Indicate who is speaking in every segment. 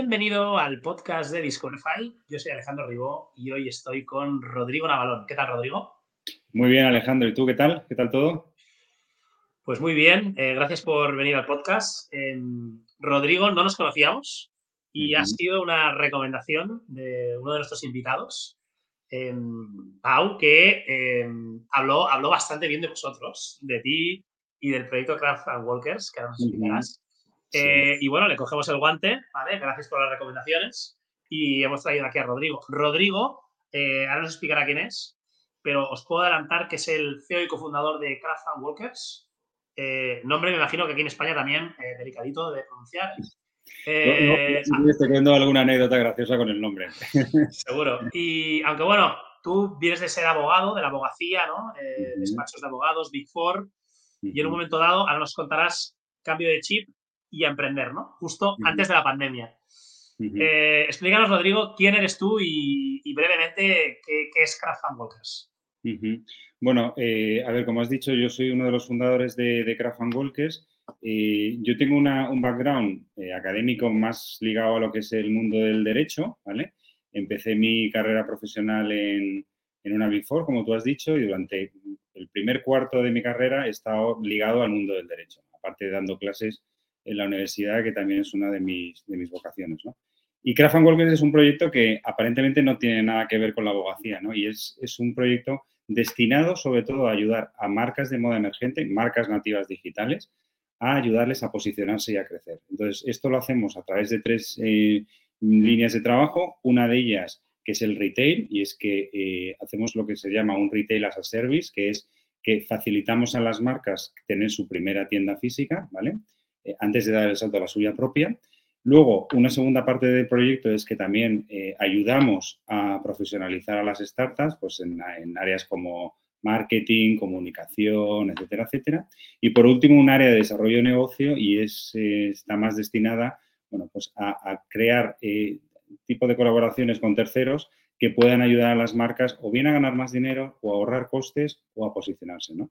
Speaker 1: Bienvenido al podcast de Discoverify. Yo soy Alejandro Ribó y hoy estoy con Rodrigo Navalón. ¿Qué tal, Rodrigo?
Speaker 2: Muy bien, Alejandro. ¿Y tú qué tal? ¿Qué tal todo?
Speaker 1: Pues muy bien. Eh, gracias por venir al podcast. Em, Rodrigo, no nos conocíamos y ha sido una recomendación de uno de nuestros invitados, em, Pau, que em, habló, habló bastante bien de vosotros, de ti y del proyecto Craft and Walkers, que ahora nos explicarás. Eh, y bueno, le cogemos el guante, ¿vale? Gracias por las recomendaciones. Y hemos traído aquí a Rodrigo. Rodrigo, eh, ahora nos explicará quién es, pero os puedo adelantar que es el CEO y cofundador de Craft and Walkers. Eh, nombre, me imagino que aquí en España también, delicadito de pronunciar.
Speaker 2: Eh, no, estoy viendo alguna anécdota graciosa con el nombre.
Speaker 1: Seguro. Y aunque bueno, tú vienes de ser abogado, de la abogacía, ¿no? Despachos de abogados, Big Four. Y en un momento dado, ahora nos contarás cambio de chip y a emprender, ¿no? Justo antes de la pandemia. Eh, explícanos, Rodrigo, quién eres tú y, brevemente qué, es Craft and Walkers.
Speaker 2: Bueno, eh, a ver, como has dicho, yo soy uno de los fundadores de, de Craft and Walkers. Eh, yo tengo un background académico más ligado a lo que es el mundo del derecho, ¿vale? Empecé mi carrera profesional en, en una Big Four, como tú has dicho, y durante el primer cuarto de mi carrera he estado ligado al mundo del derecho, aparte de dando clases en la universidad, que también es una de mis, de mis vocaciones. ¿no? Y Craft and Walkers es un proyecto que aparentemente no tiene nada que ver con la abogacía, ¿no? Y es, es, un proyecto destinado sobre todo a ayudar a marcas de moda emergente, marcas nativas digitales, a ayudarles a posicionarse y a crecer. Entonces, esto lo hacemos a través de tres eh, líneas de trabajo. Una de ellas que es el retail, y es que eh, hacemos lo que se llama un retail as a service, que es que facilitamos a las marcas tener su primera tienda física, ¿vale? Eh, antes de dar el salto a la suya propia. Luego, una segunda parte del proyecto es que también eh, ayudamos a profesionalizar a las startups pues en, áreas como marketing, comunicación, etcétera, etcétera. Y por último, un área de desarrollo de negocio y es, eh, está más destinada bueno, pues a, crear tipo de colaboraciones con terceros que puedan ayudar a las marcas o bien a ganar más dinero o a ahorrar costes o a posicionarse, ¿no?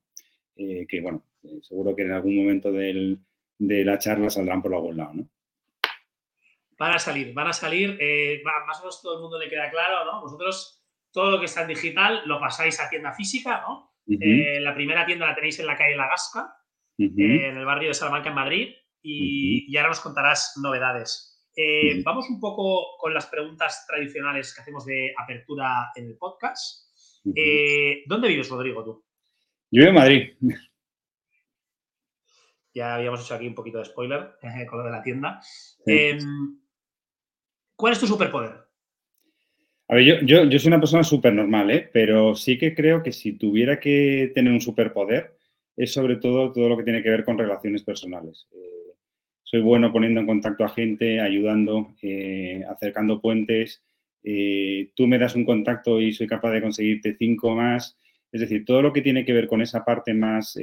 Speaker 2: que, bueno, seguro que en algún momento del, de la charla saldrán por algún lado, ¿no?
Speaker 1: Van a salir, van a salir, eh, más o menos todo el mundo le queda claro, ¿no? Vosotros todo lo que está en digital lo pasáis a tienda física, ¿no? Eh, la primera tienda la tenéis en la calle La Gasca, eh, en el barrio de Salamanca, en Madrid, y, ahora nos contarás novedades. Vamos un poco con las preguntas tradicionales que hacemos de apertura en el podcast. ¿Dónde vives, Rodrigo, tú?
Speaker 2: Yo vivo en Madrid.
Speaker 1: Ya habíamos hecho aquí un poquito de spoiler con lo de la tienda. Em, ¿Cuál es tu superpoder?
Speaker 2: A ver, yo, yo, soy una persona súper normal, ¿eh? pero sí que creo que si tuviera que tener un superpoder, es sobre todo todo lo que tiene que ver con relaciones personales. Eh, soy bueno poniendo en contacto a gente, ayudando, eh, acercando puentes. Eh, tú me das un contacto y soy capaz de conseguirte cinco más. Es decir, todo lo que tiene que ver con esa parte más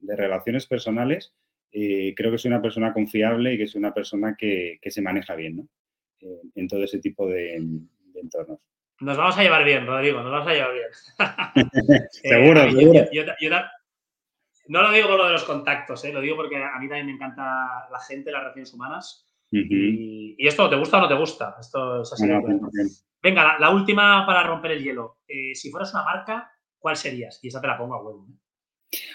Speaker 2: de relaciones personales, eh, creo que soy una persona confiable y que soy una persona que, se maneja bien ¿no? Eh, en todo ese tipo de, entornos.
Speaker 1: Nos vamos a llevar bien, Rodrigo, nos vamos a llevar bien.
Speaker 2: Eh, seguro, seguro.
Speaker 1: no lo digo por lo de los contactos, lo digo porque a mí también me encanta la gente, las relaciones humanas. y, esto te gusta o no te gusta. Esto es así. Venga, la, última para romper el hielo. si fueras una marca, ¿cuál serías? Y esa te la pongo a huevo.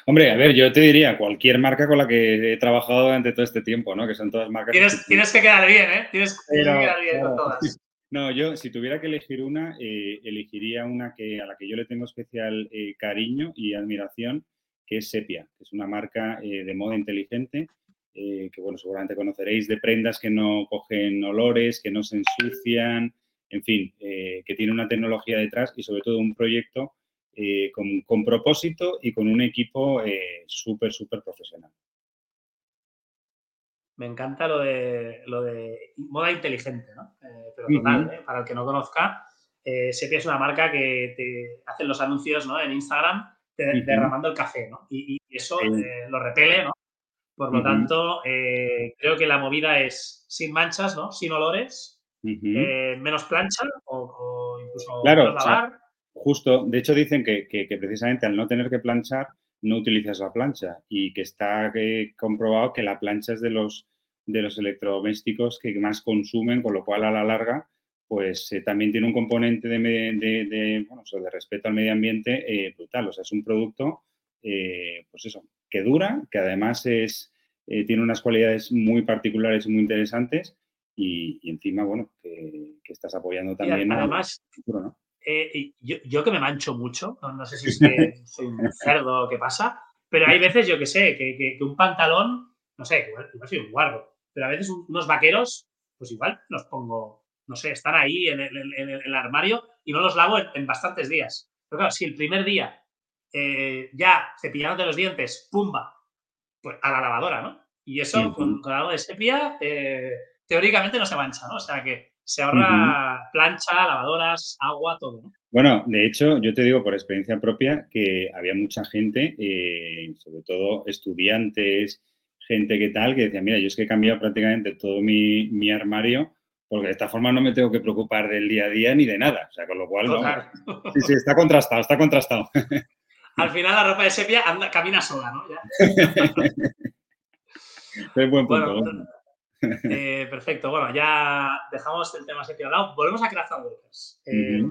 Speaker 2: Hombre, a ver, yo te diría cualquier marca con la que he trabajado durante todo este tiempo, ¿no? Que son todas marcas.
Speaker 1: Tienes, que quedar bien, ¿eh? Tienes, que quedar bien con todas.
Speaker 2: No, yo si tuviera que elegir una, eh, elegiría una que, a la que yo le tengo especial eh, cariño y admiración, que es Sepia, que es una marca eh, de moda inteligente, que bueno, seguramente conoceréis, de prendas que no cogen olores, que no se ensucian, en fin, que tiene una tecnología detrás y sobre todo un proyecto eh, con, propósito y con un equipo eh, súper, súper profesional.
Speaker 1: Me encanta lo de, lo de moda inteligente, ¿no? Eh, pero total, para el que no conozca, Sepia es una marca que te hacen los anuncios ¿no? en Instagram derramando el café, ¿no? Y, eso lo repele, ¿no? Por lo tanto, creo que la movida es sin manchas, ¿no? Sin olores, menos plancha o, incluso
Speaker 2: claro, lavar. Justo, de hecho dicen que, precisamente al no tener que planchar, no utilizas la plancha y que está comprobado que la plancha es de los de los electrodomésticos que más consumen, con lo cual a la larga pues eh, también tiene un componente de, de, bueno, de respeto al medio ambiente eh, brutal. O sea, es un producto, eh, pues eso, que dura, que además es, tiene unas cualidades muy particulares y muy interesantes y, encima, bueno, que, estás apoyando también.
Speaker 1: además, yo, que me mancho mucho, no, sé si es que soy un cerdo o qué pasa, pero hay veces, yo que sé, que, un pantalón, no sé, igual, soy un guarro, pero a veces unos vaqueros, pues igual los pongo no sé, están ahí en el, armario y no los lavo en, bastantes días. Pero claro, si el primer día eh, ya cepillándote los dientes, pumba, pues a la lavadora, ¿no? Y eso con, algo de sepia, eh, teóricamente no se mancha, ¿no? O sea que se ahorra plancha, lavadoras, agua, todo, ¿no?
Speaker 2: Bueno, de hecho, yo te digo por experiencia propia que había mucha gente, eh, sobre todo estudiantes, gente que tal, que decía, mira, yo es que he cambiado prácticamente todo mi, mi armario porque de esta forma no me tengo que preocupar del día a día ni de nada. O sea, con lo cual, sí, sí, está contrastado, está contrastado.
Speaker 1: Al final la ropa de sepia anda, camina sola, ¿no?
Speaker 2: es buen punto.
Speaker 1: Eh, perfecto. Bueno, ya dejamos el tema sepia al lado. Volvemos a Craft Workers. Eh,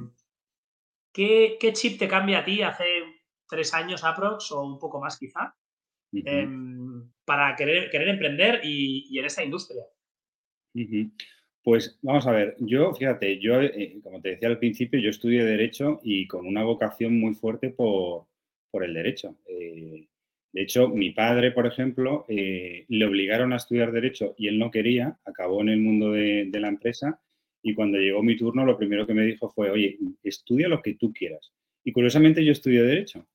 Speaker 1: ¿qué, chip te cambia a ti hace tres años aprox o un poco más quizá em, para querer, querer emprender y, en esta industria?
Speaker 2: Pues vamos a ver, yo, fíjate, yo, eh, como te decía al principio, yo estudié Derecho y con una vocación muy fuerte por, el Derecho. Eh, de hecho, mi padre, por ejemplo, eh, le obligaron a estudiar Derecho y él no quería, acabó en el mundo de, la empresa y cuando llegó mi turno lo primero que me dijo fue, oye, estudia lo que tú quieras. Y curiosamente yo estudié Derecho.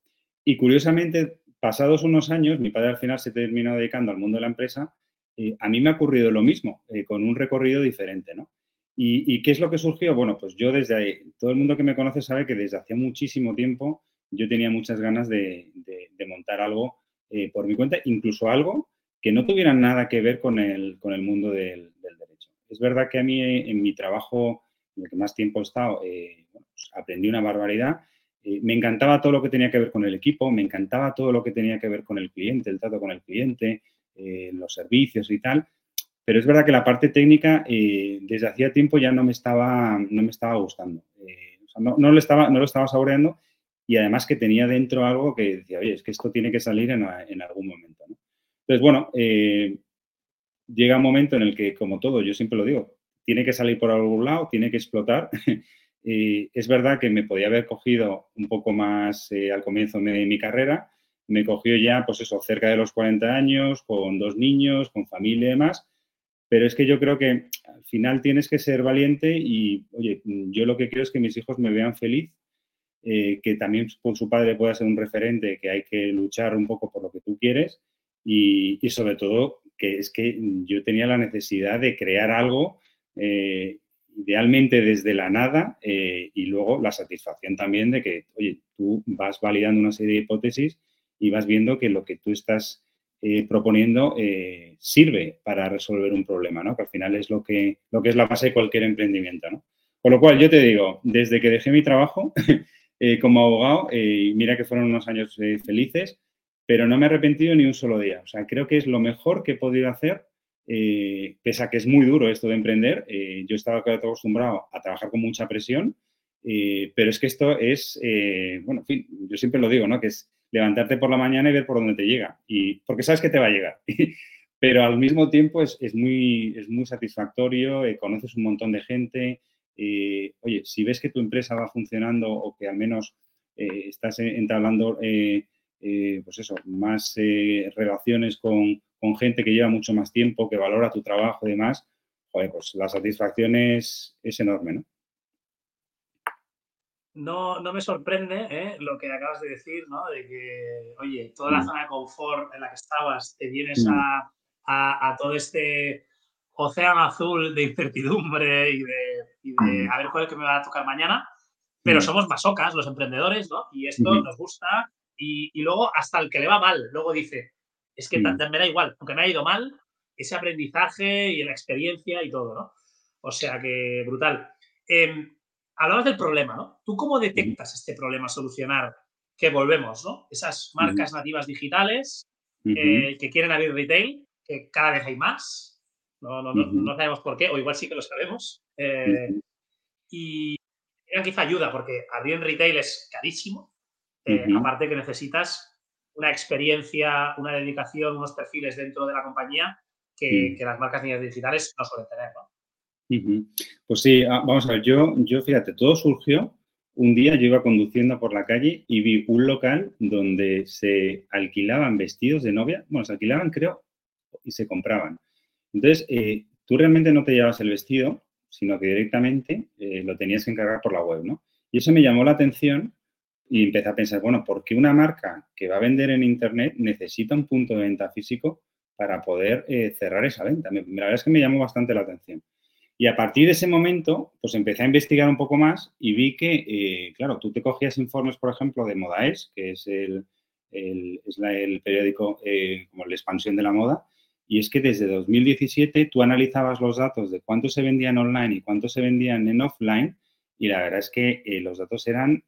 Speaker 2: Y curiosamente, pasados unos años, mi padre al final se terminó dedicando al mundo de la empresa a mí me ha ocurrido lo mismo, eh, con un recorrido diferente, ¿no? ¿Y, qué es lo que surgió? Bueno, pues yo desde ahí, todo el mundo que me conoce sabe que desde hacía muchísimo tiempo yo tenía muchas ganas de, montar algo eh, por mi cuenta, incluso algo que no tuviera nada que ver con el, con el mundo del, derecho. Es verdad que a mí en mi trabajo, en el que más tiempo he estado, eh, pues aprendí una barbaridad. me encantaba todo lo que tenía que ver con el equipo, me encantaba todo lo que tenía que ver con el cliente, el trato con el cliente, eh, los servicios y tal. Pero es verdad que la parte técnica eh, desde hacía tiempo ya no me estaba, no me estaba gustando. Eh, no, lo estaba, no lo estaba saboreando y además que tenía dentro algo que decía, oye, es que esto tiene que salir en, algún momento. Entonces, bueno, llega un momento en el que, como todo, yo siempre lo digo, tiene que salir por algún lado, tiene que explotar. es verdad que me podía haber cogido un poco más al comienzo de mi carrera, me cogió ya, pues eso, cerca de los 40 años, con dos niños, con familia y demás. Pero es que yo creo que al final tienes que ser valiente y, oye, yo lo que quiero es que mis hijos me vean feliz, eh, que también por su padre pueda ser un referente, que hay que luchar un poco por lo que tú quieres y, sobre todo que es que yo tenía la necesidad de crear algo, eh, idealmente desde la nada eh, y luego la satisfacción también de que, oye, tú vas validando una serie de hipótesis y vas viendo que lo que tú estás eh, proponiendo eh, sirve para resolver un problema, ¿no? Que al final es lo que, lo que es la base de cualquier emprendimiento, ¿no? Con lo cual, yo te digo, desde que dejé mi trabajo eh, como abogado, mira que fueron unos años felices, pero no me he arrepentido ni un solo día. O sea, creo que es lo mejor que he podido hacer, pese a que es muy duro esto de emprender. yo estaba acostumbrado a trabajar con mucha presión, pero es que esto es, bueno, yo siempre lo digo, ¿no? Que es levantarte por la mañana y ver por dónde te llega. Y, porque sabes que te va a llegar. Pero al mismo tiempo es, muy, es muy satisfactorio, eh, conoces un montón de gente. Eh, oye, si ves que tu empresa va funcionando o que al menos eh, estás entablando pues eso, más relaciones con, gente que lleva mucho más tiempo, que valora tu trabajo y demás, pues la satisfacción es, es enorme, ¿no?
Speaker 1: no, no me sorprende ¿eh? lo que acabas de decir, ¿no? De que, oye, toda la mm. zona de confort en la que estabas, te vienes mm. a, todo este océano azul de incertidumbre y de, mm. a ver cuál es que me va a tocar mañana. Pero somos masocas, los emprendedores, ¿no? Y esto nos gusta. Y, luego, hasta el que le va mal, luego dice, es que me da igual, aunque me ha ido mal, ese aprendizaje y la experiencia y todo, ¿no? O sea que brutal. Em, hablabas del problema, ¿no? ¿Tú cómo detectas este problema solucionar? Que volvemos, ¿no? Esas marcas nativas digitales eh, que quieren abrir retail, que cada vez hay más. No, no, no, sabemos por qué, o igual sí que lo sabemos. Eh, y quizá ayuda, porque abrir en retail es carísimo. Eh, aparte que necesitas una experiencia, una dedicación, unos perfiles dentro de la compañía que, las marcas digitales no suelen tener.
Speaker 2: Pues sí, ah, vamos a ver, yo, yo fíjate, todo surgió un día yo iba conduciendo por la calle y vi un local donde se alquilaban vestidos de novia, bueno, se alquilaban creo y se compraban. Entonces, eh, tú realmente no te llevabas el vestido, sino que directamente eh, lo tenías que encargar por la web, ¿no? Y eso me llamó la atención y empecé a pensar, bueno, ¿por qué una marca que va a vender en Internet necesita un punto de venta físico para poder eh, cerrar esa venta? la verdad es que me llamó bastante la atención. Y a partir de ese momento, pues empecé a investigar un poco más y vi que, claro, tú te cogías informes, por ejemplo, de Modaes, que es el, es el periódico como la expansión de la moda, y es que desde 2017 tú analizabas los datos de cuánto se vendían online y cuánto se vendían en offline, y la verdad es que eh, los datos eran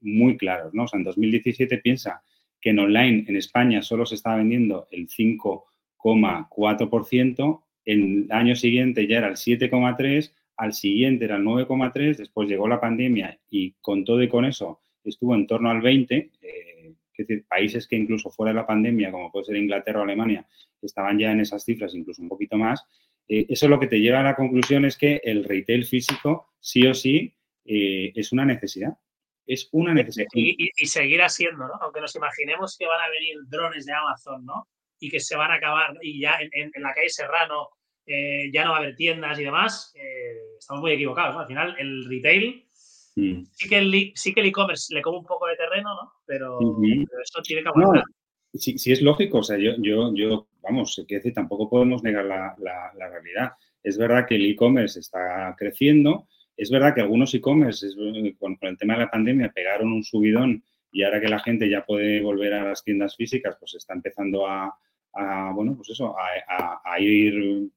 Speaker 2: muy claros, ¿no? O sea, en 2017 piensa que en online en España solo se estaba vendiendo el 5,4%, el año siguiente ya era el 7,3, al siguiente era el 9,3, después llegó la pandemia y con todo y con eso estuvo en torno al 20, eh, es decir, países que incluso fuera de la pandemia, como puede ser Inglaterra o Alemania, estaban ya en esas cifras, incluso un poquito más. Eh, eso lo que te lleva a la conclusión es que el retail físico, sí o sí, eh, es una necesidad. Es una necesidad.
Speaker 1: Y, seguirá siendo, ¿no? Aunque nos imaginemos que van a venir drones de Amazon, ¿no? Y que se van a acabar, y ya en la calle Serrano eh, ya no va a haber tiendas y demás, eh, estamos muy equivocados. Al final, el retail, mm. sí que el e-commerce le come un poco de terreno, ¿no? Pero, eso tiene que aguantar.
Speaker 2: sí, sí, es lógico. O sea, yo, yo, yo vamos, que decir, tampoco podemos negar la, la, realidad. Es verdad que el e-commerce está creciendo. Es verdad que algunos e-commerce, con, con el tema de la pandemia, pegaron un subidón y ahora que la gente ya puede volver a las tiendas físicas, pues está empezando a, a, bueno, pues eso, a, ir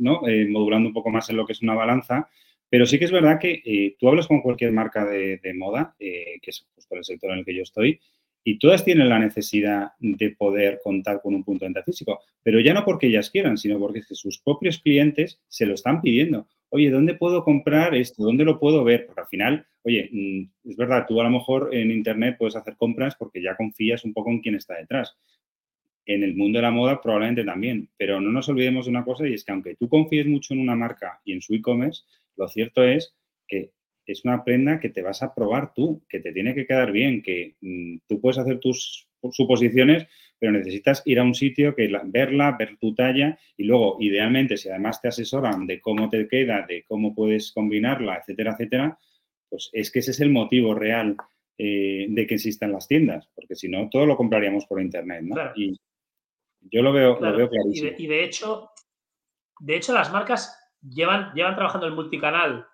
Speaker 2: ¿no? Eh, modulando un poco más en lo que es una balanza. Pero sí que es verdad que eh, tú hablas con cualquier marca de, moda, eh, que es justo el sector en el que yo estoy, y todas tienen la necesidad de poder contar con un punto de venta físico, pero ya no porque ellas quieran, sino porque sus propios clientes se lo están pidiendo. Oye, ¿dónde puedo comprar esto? ¿Dónde lo puedo ver? Porque al final, oye, mm, es verdad, tú a lo mejor en Internet puedes hacer compras porque ya confías un poco en quién está detrás en el mundo de la moda probablemente también, pero no nos olvidemos de una cosa y es que aunque tú confíes mucho en una marca y en su e-commerce, lo cierto es que es una prenda que te vas a probar tú, que te tiene que quedar bien, que mm, tú puedes hacer tus suposiciones, pero necesitas ir a un sitio que verla, ver tu talla y luego, idealmente, si además te asesoran de cómo te queda, de cómo puedes combinarla, etcétera, etcétera, pues es que ese es el motivo real eh, de que existan las tiendas, porque si no, todo lo compraríamos por internet, ¿no? Yo lo veo, lo clarísimo.
Speaker 1: Y de, hecho, de hecho, las marcas llevan, llevan trabajando en multicanal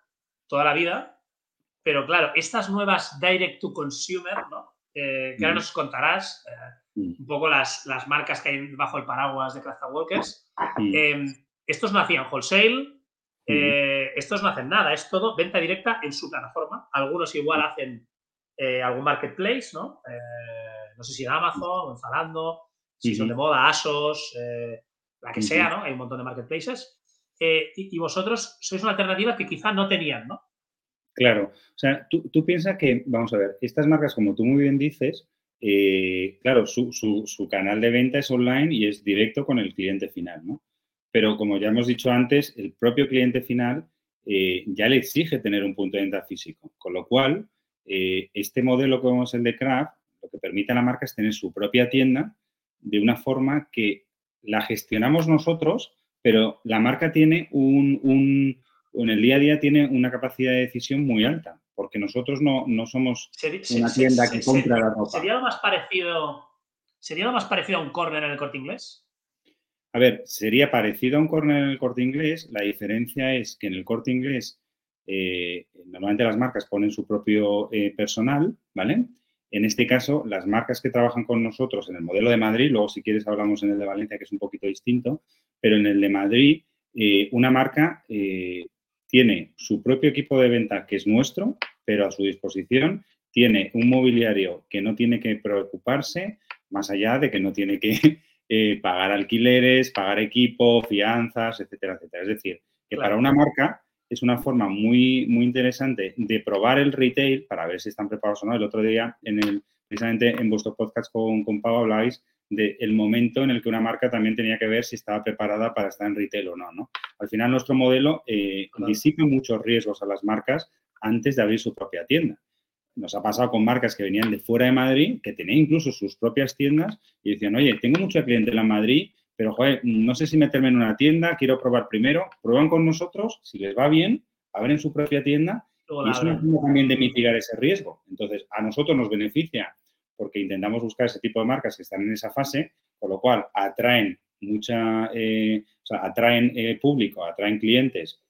Speaker 1: toda la vida, pero claro, estas nuevas direct to consumer, ¿no? que ahora mm. nos contarás eh, mm. un poco las, las, marcas que hay bajo el paraguas de Craft Walkers. Mm. Em, estos no hacían wholesale, eh, estos no hacen nada, es todo venta directa en su plataforma. Algunos igual hacen eh, algún marketplace, ¿no? no sé si en Amazon o en Zalando, si son de moda, ASOS, eh, la que sea, ¿no? Hay un montón de marketplaces. Eh, y, vosotros sois una alternativa que quizá no tenían, ¿no?
Speaker 2: Claro. O sea, tú, piensas que, vamos a ver, estas marcas, como tú muy bien dices, eh, claro, su, su, canal de venta es online y es directo con el cliente final, ¿no? Pero como ya hemos dicho antes, el propio cliente final ya le exige tener un punto de venta físico. Con lo cual, este modelo como es el de Craft, lo que permite a la marca es tener su propia tienda de una forma que la gestionamos nosotros, pero la marca tiene un, en el día a día tiene una capacidad de decisión muy alta, porque nosotros no, somos una tienda que compra la ropa.
Speaker 1: ¿Sería lo más parecido, sería lo más parecido a un corner en el corte inglés?
Speaker 2: A ver, sería parecido a un corner en el corte inglés. La diferencia es que en el corte inglés eh, normalmente las marcas ponen su propio eh, personal, ¿vale? En este caso, las marcas que trabajan con nosotros en el modelo de Madrid, luego si quieres hablamos en el de Valencia, que es un poquito distinto, pero en el de Madrid, eh, una marca eh, tiene su propio equipo de venta, que es nuestro, pero a su disposición tiene un mobiliario que no tiene que preocuparse, más allá de que no tiene que eh, pagar alquileres, pagar equipo, fianzas, etcétera, etcétera. Es decir, que para una marca es una forma muy, muy interesante de probar el retail para ver si están preparados o no. El otro día, en el, precisamente en vuestro podcast con, con Pau habláis del momento en el que una marca también tenía que ver si estaba preparada para estar en retail o no. ¿no? Al final, nuestro modelo eh, disipa muchos riesgos a las marcas antes de abrir su propia tienda. Nos ha pasado con marcas que venían de fuera de Madrid, que tenían incluso sus propias tiendas y decían, oye, tengo mucha clientela en Madrid, pero joder, no sé si meterme en una tienda, quiero probar primero, prueban con nosotros, si les va bien, abren su propia tienda y es una forma también de mitigar ese riesgo. Entonces, a nosotros nos beneficia porque intentamos buscar ese tipo de marcas que están en esa fase, con lo cual atraen mucha, eh, o sea, atraen eh, público, atraen clientes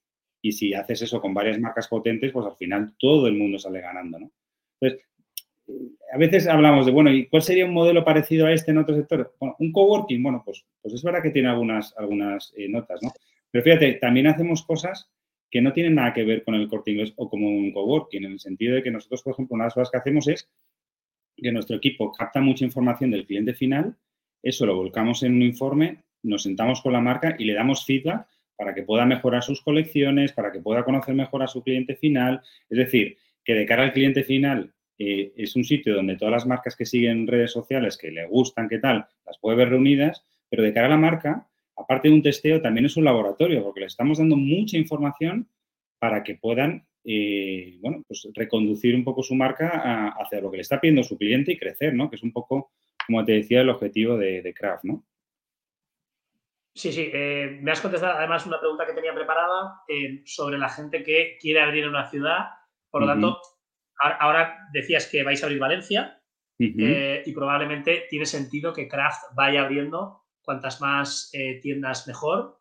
Speaker 2: y si haces eso con varias marcas potentes, pues al final todo el mundo sale ganando, ¿no? Entonces, a veces hablamos de, bueno, ¿y cuál sería un modelo parecido a este en otros sectores? Bueno, un coworking, bueno, pues, pues es verdad que tiene algunas, algunas eh, notas, ¿no? Pero fíjate, también hacemos cosas que no tienen nada que ver con el corte inglés o como un coworking, en el sentido de que nosotros, por ejemplo, una de las cosas que hacemos es que nuestro equipo capta mucha información del cliente final, eso lo volcamos en un informe, nos sentamos con la marca y le damos feedback para que pueda mejorar sus colecciones, para que pueda conocer mejor a su cliente final. Es decir, que de cara al cliente final eh, es un sitio donde todas las marcas que siguen redes sociales, que le gustan, qué tal, las puede ver reunidas, pero de cara a la marca, aparte de un testeo, también es un laboratorio, porque le estamos dando mucha información para que puedan, eh, bueno, pues reconducir un poco su marca hacia lo que le está pidiendo su cliente y crecer, ¿no? Que es un poco, como te decía, el objetivo de, de Craft, ¿no?
Speaker 1: Sí, sí. Eh, me has contestado además una pregunta que tenía preparada sobre la gente que quiere abrir una ciudad. Por lo tanto, ahora decías que vais a abrir Valencia eh, y probablemente tiene sentido que Craft vaya abriendo cuantas más eh, tiendas mejor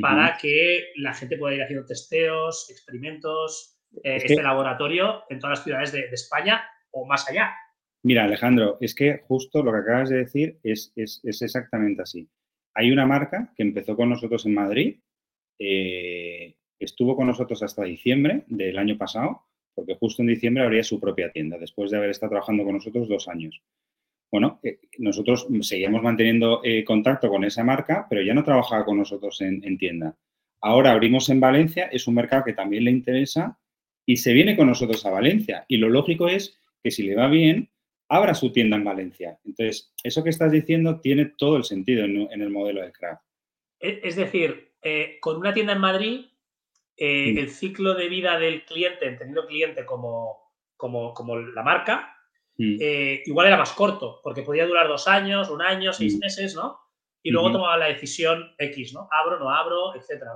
Speaker 1: para que la gente pueda ir haciendo testeos, experimentos, eh, este laboratorio en todas las ciudades de, España o más allá.
Speaker 2: Mira, Alejandro, es que justo lo que acabas de decir es, es, exactamente así. Hay una marca que empezó con nosotros en Madrid, estuvo con nosotros hasta diciembre del año pasado porque justo en diciembre abría su propia tienda, después de haber estado trabajando con nosotros dos años. Bueno, eh, nosotros seguíamos manteniendo eh, contacto con esa marca, pero ya no trabajaba con nosotros en, tienda. Ahora abrimos en Valencia, es un mercado que también le interesa y se viene con nosotros a Valencia. Y lo lógico es que si le va bien, abra su tienda en Valencia. Entonces, eso que estás diciendo tiene todo el sentido en, el modelo de craft.
Speaker 1: Es decir, eh, con una tienda en Madrid eh, el ciclo de vida del cliente, entendido cliente como, como, como la marca, eh, igual era más corto, porque podía durar dos años, un año, seis meses, ¿no? Y luego tomaba la decisión X, ¿no? Abro, no abro, etcétera.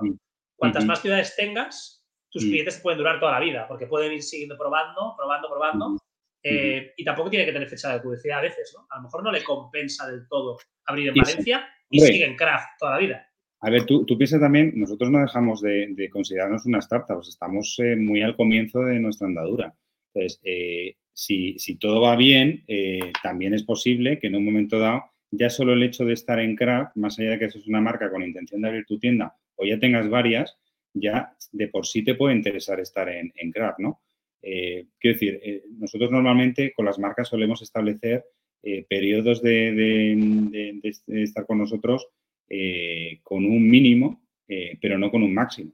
Speaker 1: Cuantas más ciudades tengas, tus clientes pueden durar toda la vida, porque pueden ir siguiendo probando, probando, probando. Eh, y tampoco tiene que tener fecha de publicidad a veces, ¿no? A lo mejor no le compensa del todo abrir en Valencia y sigue en craft toda la vida.
Speaker 2: A ver, tú, tú piensas también, nosotros no dejamos de, considerarnos una startup, estamos eh, muy al comienzo de nuestra andadura. Entonces, eh, si, todo va bien, eh, también es posible que en un momento dado, ya solo el hecho de estar en Craft, más allá de que eso es una marca con intención de abrir tu tienda o ya tengas varias, ya de por sí te puede interesar estar en, en Craft, ¿no? quiero decir, nosotros normalmente con las marcas solemos establecer periodos de estar con nosotros eh, con un mínimo, eh, pero no con un máximo.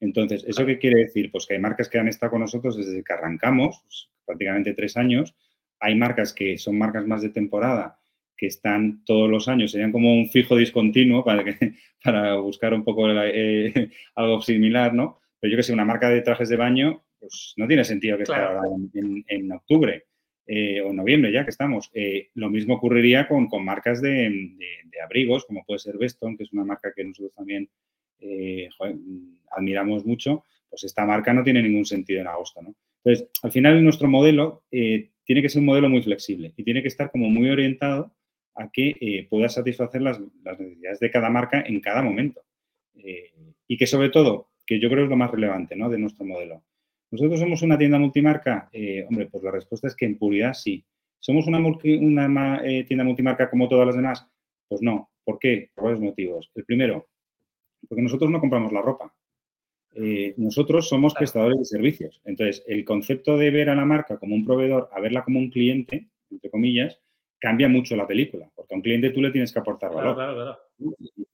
Speaker 2: Entonces, ¿eso qué quiere decir? Pues que hay marcas que han estado con nosotros desde que arrancamos, pues, prácticamente tres años. Hay marcas que son marcas más de temporada, que están todos los años, serían como un fijo discontinuo para, que, para buscar un poco eh, algo similar, ¿no? Pero yo que sé, una marca de trajes de baño, pues no tiene sentido que esté ahora en, octubre. Eh, o noviembre ya que estamos. Eh, lo mismo ocurriría con, marcas de, abrigos, como puede ser Beston, que es una marca que nosotros también admiramos mucho, pues esta marca no tiene ningún sentido en agosto. ¿no? Entonces, al final nuestro modelo tiene que ser un modelo muy flexible y tiene que estar como muy orientado a que pueda satisfacer las, las, necesidades de cada marca en cada momento. y que sobre todo, que yo creo es lo más relevante ¿no? de nuestro modelo, ¿Nosotros somos una tienda multimarca? Eh, hombre, pues la respuesta es que en puridad sí. ¿Somos una, una eh, tienda multimarca como todas las demás? Pues no. ¿Por qué? Por varios motivos. El primero, porque nosotros no compramos la ropa. Eh, nosotros somos prestadores de servicios. Entonces, el concepto de ver a la marca como un proveedor a verla como un cliente, entre comillas, cambia mucho la película, porque a un cliente tú le tienes que aportar valor.
Speaker 1: Claro, claro,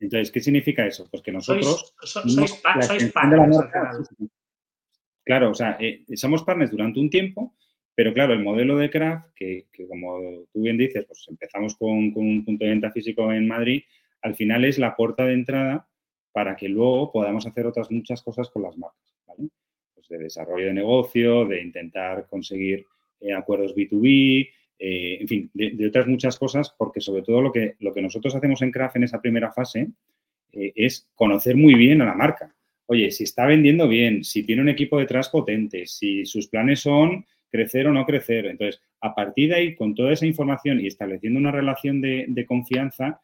Speaker 2: Entonces, ¿qué significa eso? Pues que nosotros...
Speaker 1: Sois, partners.
Speaker 2: Claro, o sea, eh, somos partners durante un tiempo, pero claro, el modelo de Craft, que, como tú bien dices, pues empezamos con, con, un punto de venta físico en Madrid, al final es la puerta de entrada para que luego podamos hacer otras muchas cosas con las marcas, ¿vale? Pues de desarrollo de negocio, de intentar conseguir eh, acuerdos B2B, eh, en fin, de, otras muchas cosas, porque sobre todo lo que, lo que nosotros hacemos en Craft en esa primera fase eh, es conocer muy bien a la marca. Oye, si está vendiendo bien, si tiene un equipo detrás potente, si sus planes son crecer o no crecer. Entonces, a partir de ahí, con toda esa información y estableciendo una relación de, confianza,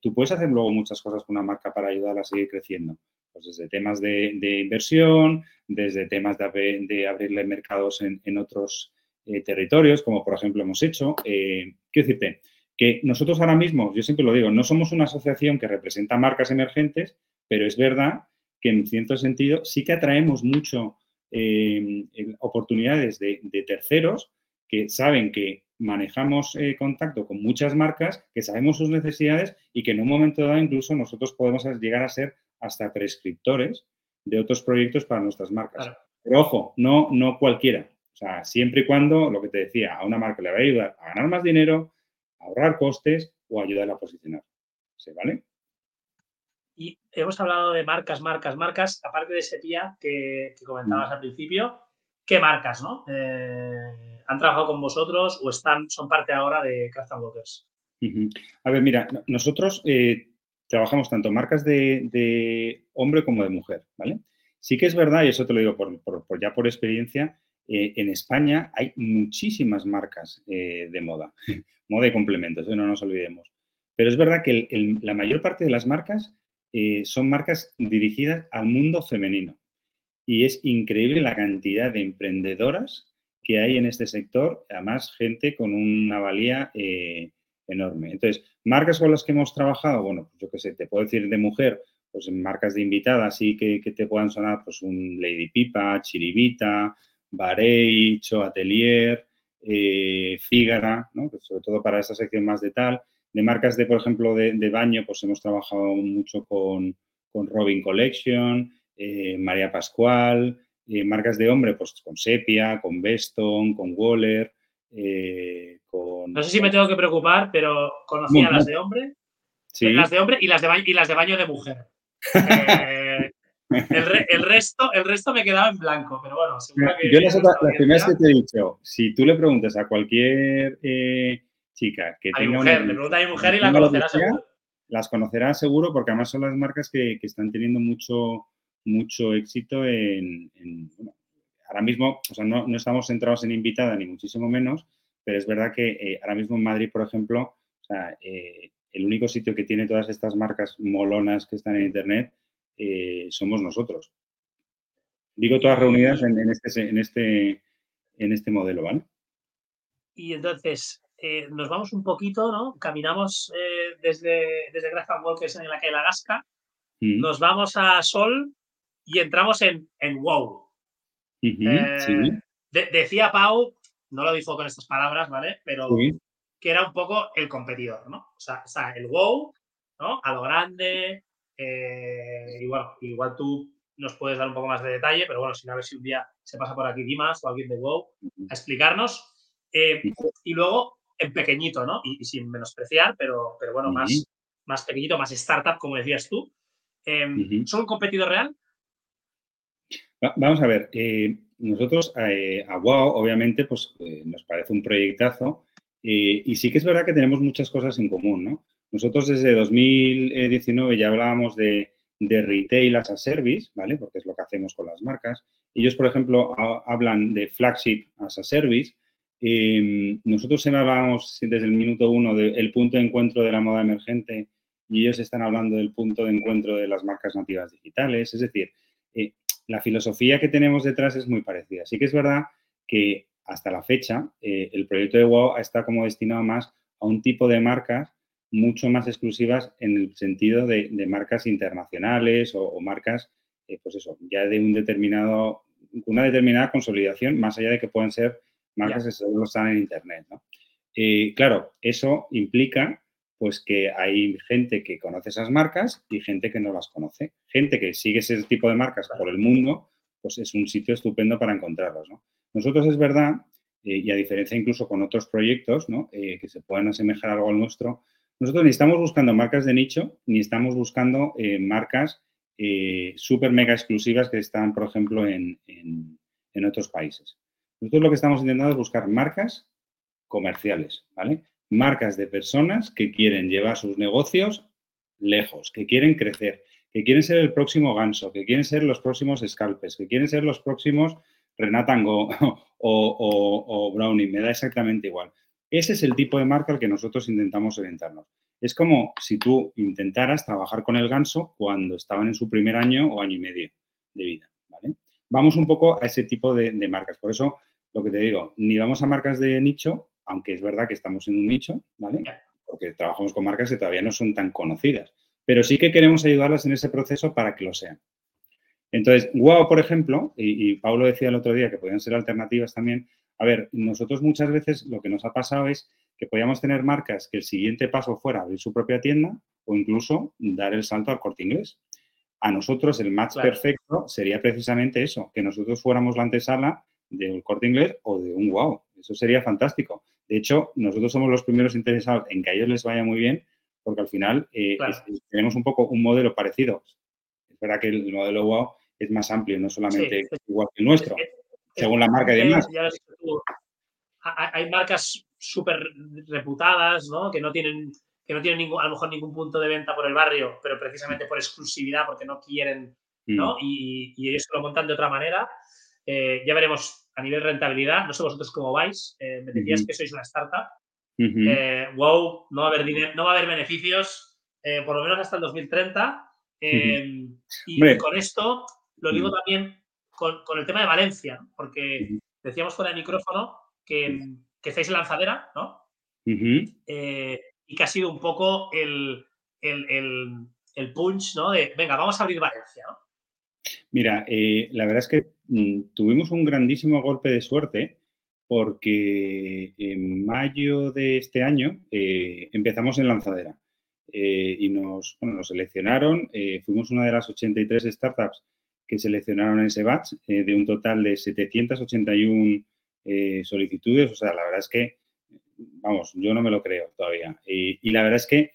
Speaker 2: tú puedes hacer luego muchas cosas con una marca para ayudarla a seguir creciendo. Pues desde temas de, inversión, desde temas de, de abrirle mercados en, en otros eh, territorios, como por ejemplo hemos hecho. Eh, quiero decirte que nosotros ahora mismo, yo siempre lo digo, no somos una asociación que representa marcas emergentes, pero es verdad que en cierto sentido sí que atraemos mucho eh, oportunidades de, terceros que saben que manejamos contacto con muchas marcas, que sabemos sus necesidades y que en un momento dado incluso nosotros podemos llegar a ser hasta prescriptores de otros proyectos para nuestras marcas. Pero ojo, no, no cualquiera. O sea, siempre y cuando, lo que te decía, a una marca le va a ayudar a ganar más dinero, a ahorrar costes o ayudar a posicionar. ¿Se vale?
Speaker 1: Y hemos hablado de marcas, marcas, marcas. Aparte de Sepia que, que comentabas mm. al principio, ¿qué marcas no? Eh, han trabajado con vosotros o están, son parte ahora de Craft Walkers?
Speaker 2: A ver, mira, nosotros eh, trabajamos tanto marcas de, hombre como de mujer, ¿vale? Sí que es verdad, y eso te lo digo por ya por experiencia, eh, en España hay muchísimas marcas eh, de moda, moda y complementos, no nos olvidemos. Pero es verdad que la mayor parte de las marcas eh, son marcas dirigidas al mundo femenino. Y es increíble la cantidad de emprendedoras que hay en este sector, además gente con una valía enorme. Entonces, marcas con las que hemos trabajado, bueno, pues yo qué sé, te puedo decir de mujer, pues en marcas de invitada, sí que, que te puedan sonar, pues un Lady Pipa, Chiribita, Barei, Cho Atelier, eh, Fígara, sobre todo para esa sección más de tal. De marcas de, por ejemplo, de, baño, pues hemos trabajado mucho con, Robin Collection, eh, María Pascual, eh, marcas de hombre, pues con Sepia, con Beston, con Waller, con...
Speaker 1: No sé si me tengo que preocupar, pero conocía las de hombre, sí. las de hombre y las de, baño, y las de baño de mujer. El, resto, el resto me quedaba en blanco, pero bueno, seguro que.
Speaker 2: Yo las, primeras que te he dicho, si tú le preguntas a cualquier eh, chica que
Speaker 1: a tenga. Mi mujer, le pregunta a mi mujer y la conocerá seguro.
Speaker 2: Las conocerá seguro porque además son las marcas que, están teniendo mucho, mucho éxito en. ahora mismo, o sea, no, estamos centrados en invitada ni muchísimo menos, pero es verdad que eh, ahora mismo en Madrid, por ejemplo, o sea, eh, el único sitio que tiene todas estas marcas molonas que están en Internet eh, somos nosotros. Digo todas reunidas en, este, en, este, en este modelo, ¿vale?
Speaker 1: Y entonces, eh, nos vamos un poquito, ¿no? Caminamos eh, desde, desde Grafan Walkers en la calle La Gasca, mm. nos vamos a Sol y entramos en, en WoW. decía Pau, no lo dijo con estas palabras, ¿vale? Pero que era un poco el competidor, ¿no? O sea, o sea, el WoW, ¿no? A lo grande, eh, y bueno, igual tú nos puedes dar un poco más de detalle, pero bueno, sin a ver si un día se pasa por aquí Dimas o alguien de WoW a explicarnos. Eh, y luego en pequeñito, ¿no? Y, sin menospreciar, pero, pero bueno, más, más pequeñito, más startup, como decías tú. Em, ¿Son un competidor real?
Speaker 2: Vamos a ver, eh, nosotros a WoW, obviamente, pues nos parece un proyectazo y sí que es verdad que tenemos muchas cosas en común, ¿no? Nosotros desde 2019 ya hablábamos de, retail as a service, ¿vale? Porque es lo que hacemos con las marcas. Ellos, por ejemplo, hablan de flagship as a service. Em, nosotros siempre hablábamos desde el minuto uno del punto de encuentro de la moda emergente y ellos están hablando del punto de encuentro de las marcas nativas digitales. Es decir, eh, la filosofía que tenemos detrás es muy parecida. Sí que es verdad que hasta la fecha eh, el proyecto de WOW está como destinado más a un tipo de marcas mucho más exclusivas en el sentido de, marcas internacionales o, marcas, eh, pues eso, ya de un determinado, una determinada consolidación, más allá de que puedan ser marcas que solo están en Internet. Eh, claro, eso implica pues que hay gente que conoce esas marcas y gente que no las conoce. Gente que sigue ese tipo de marcas por el mundo, pues es un sitio estupendo para encontrarlas. Nosotros es verdad, eh, y a diferencia incluso con otros proyectos eh, que se puedan asemejar algo al nuestro, nosotros ni estamos buscando marcas de nicho, ni estamos buscando eh, marcas súper mega exclusivas que están, por ejemplo, en, en otros países. Nosotros lo que estamos intentando es buscar marcas comerciales, ¿vale? marcas de personas que quieren llevar sus negocios lejos, que quieren crecer, que quieren ser el próximo ganso, que quieren ser los próximos scalpes, que quieren ser los próximos Renatango o, o, Brownie, me da exactamente igual. Ese es el tipo de marca al que nosotros intentamos orientarnos. Es como si tú intentaras trabajar con el ganso cuando estaban en su primer año o año y medio de vida. Vamos un poco a ese tipo de marcas. Por eso, lo que te digo, ni vamos a marcas de nicho, aunque es verdad que estamos en un nicho, ¿vale? Porque trabajamos con marcas que todavía no son tan conocidas, pero sí que queremos ayudarlas en ese proceso para que lo sean. Entonces, Wow, por ejemplo, y, Pablo decía el otro día que podían ser alternativas también, a ver, nosotros muchas veces lo que nos ha pasado es que podíamos tener marcas que el siguiente paso fuera abrir su propia tienda o incluso dar el salto al corte inglés. A nosotros el match perfecto sería precisamente eso, que nosotros fuéramos la antesala del corte inglés o de un wow. Eso sería fantástico. De hecho, nosotros somos los primeros interesados en que a ellos les vaya muy bien, porque al final eh, tenemos un poco un modelo parecido. Es verdad que el modelo WOW es más amplio, no solamente igual que el nuestro, según la marca y demás.
Speaker 1: hay marcas súper reputadas, ¿no? Que no tienen, que no tienen ningún, a lo mejor ningún punto de venta por el barrio, pero precisamente por exclusividad, porque no quieren, ¿no? Mm. Y, y, ellos lo montan de otra manera. Eh, ya veremos a nivel rentabilidad, no sé vosotros cómo vais, eh, me decías que sois una startup, eh, wow, no va a haber dinero, no va a haber beneficios, eh, por lo menos hasta el 2030. y con esto lo digo también con, el tema de Valencia, porque decíamos fuera de micrófono que, que estáis en lanzadera, ¿no? y que ha sido un poco el, el, punch, ¿no? De, venga, vamos a abrir Valencia, ¿no?
Speaker 2: Mira, la verdad es que Mm, tuvimos un grandísimo golpe de suerte porque en mayo de este año eh, empezamos en lanzadera eh, y nos, nos seleccionaron, eh, fuimos una de las 83 startups que seleccionaron ese batch de un total de 781 solicitudes, o sea, la verdad es que, vamos, yo no me lo creo todavía. y la verdad es que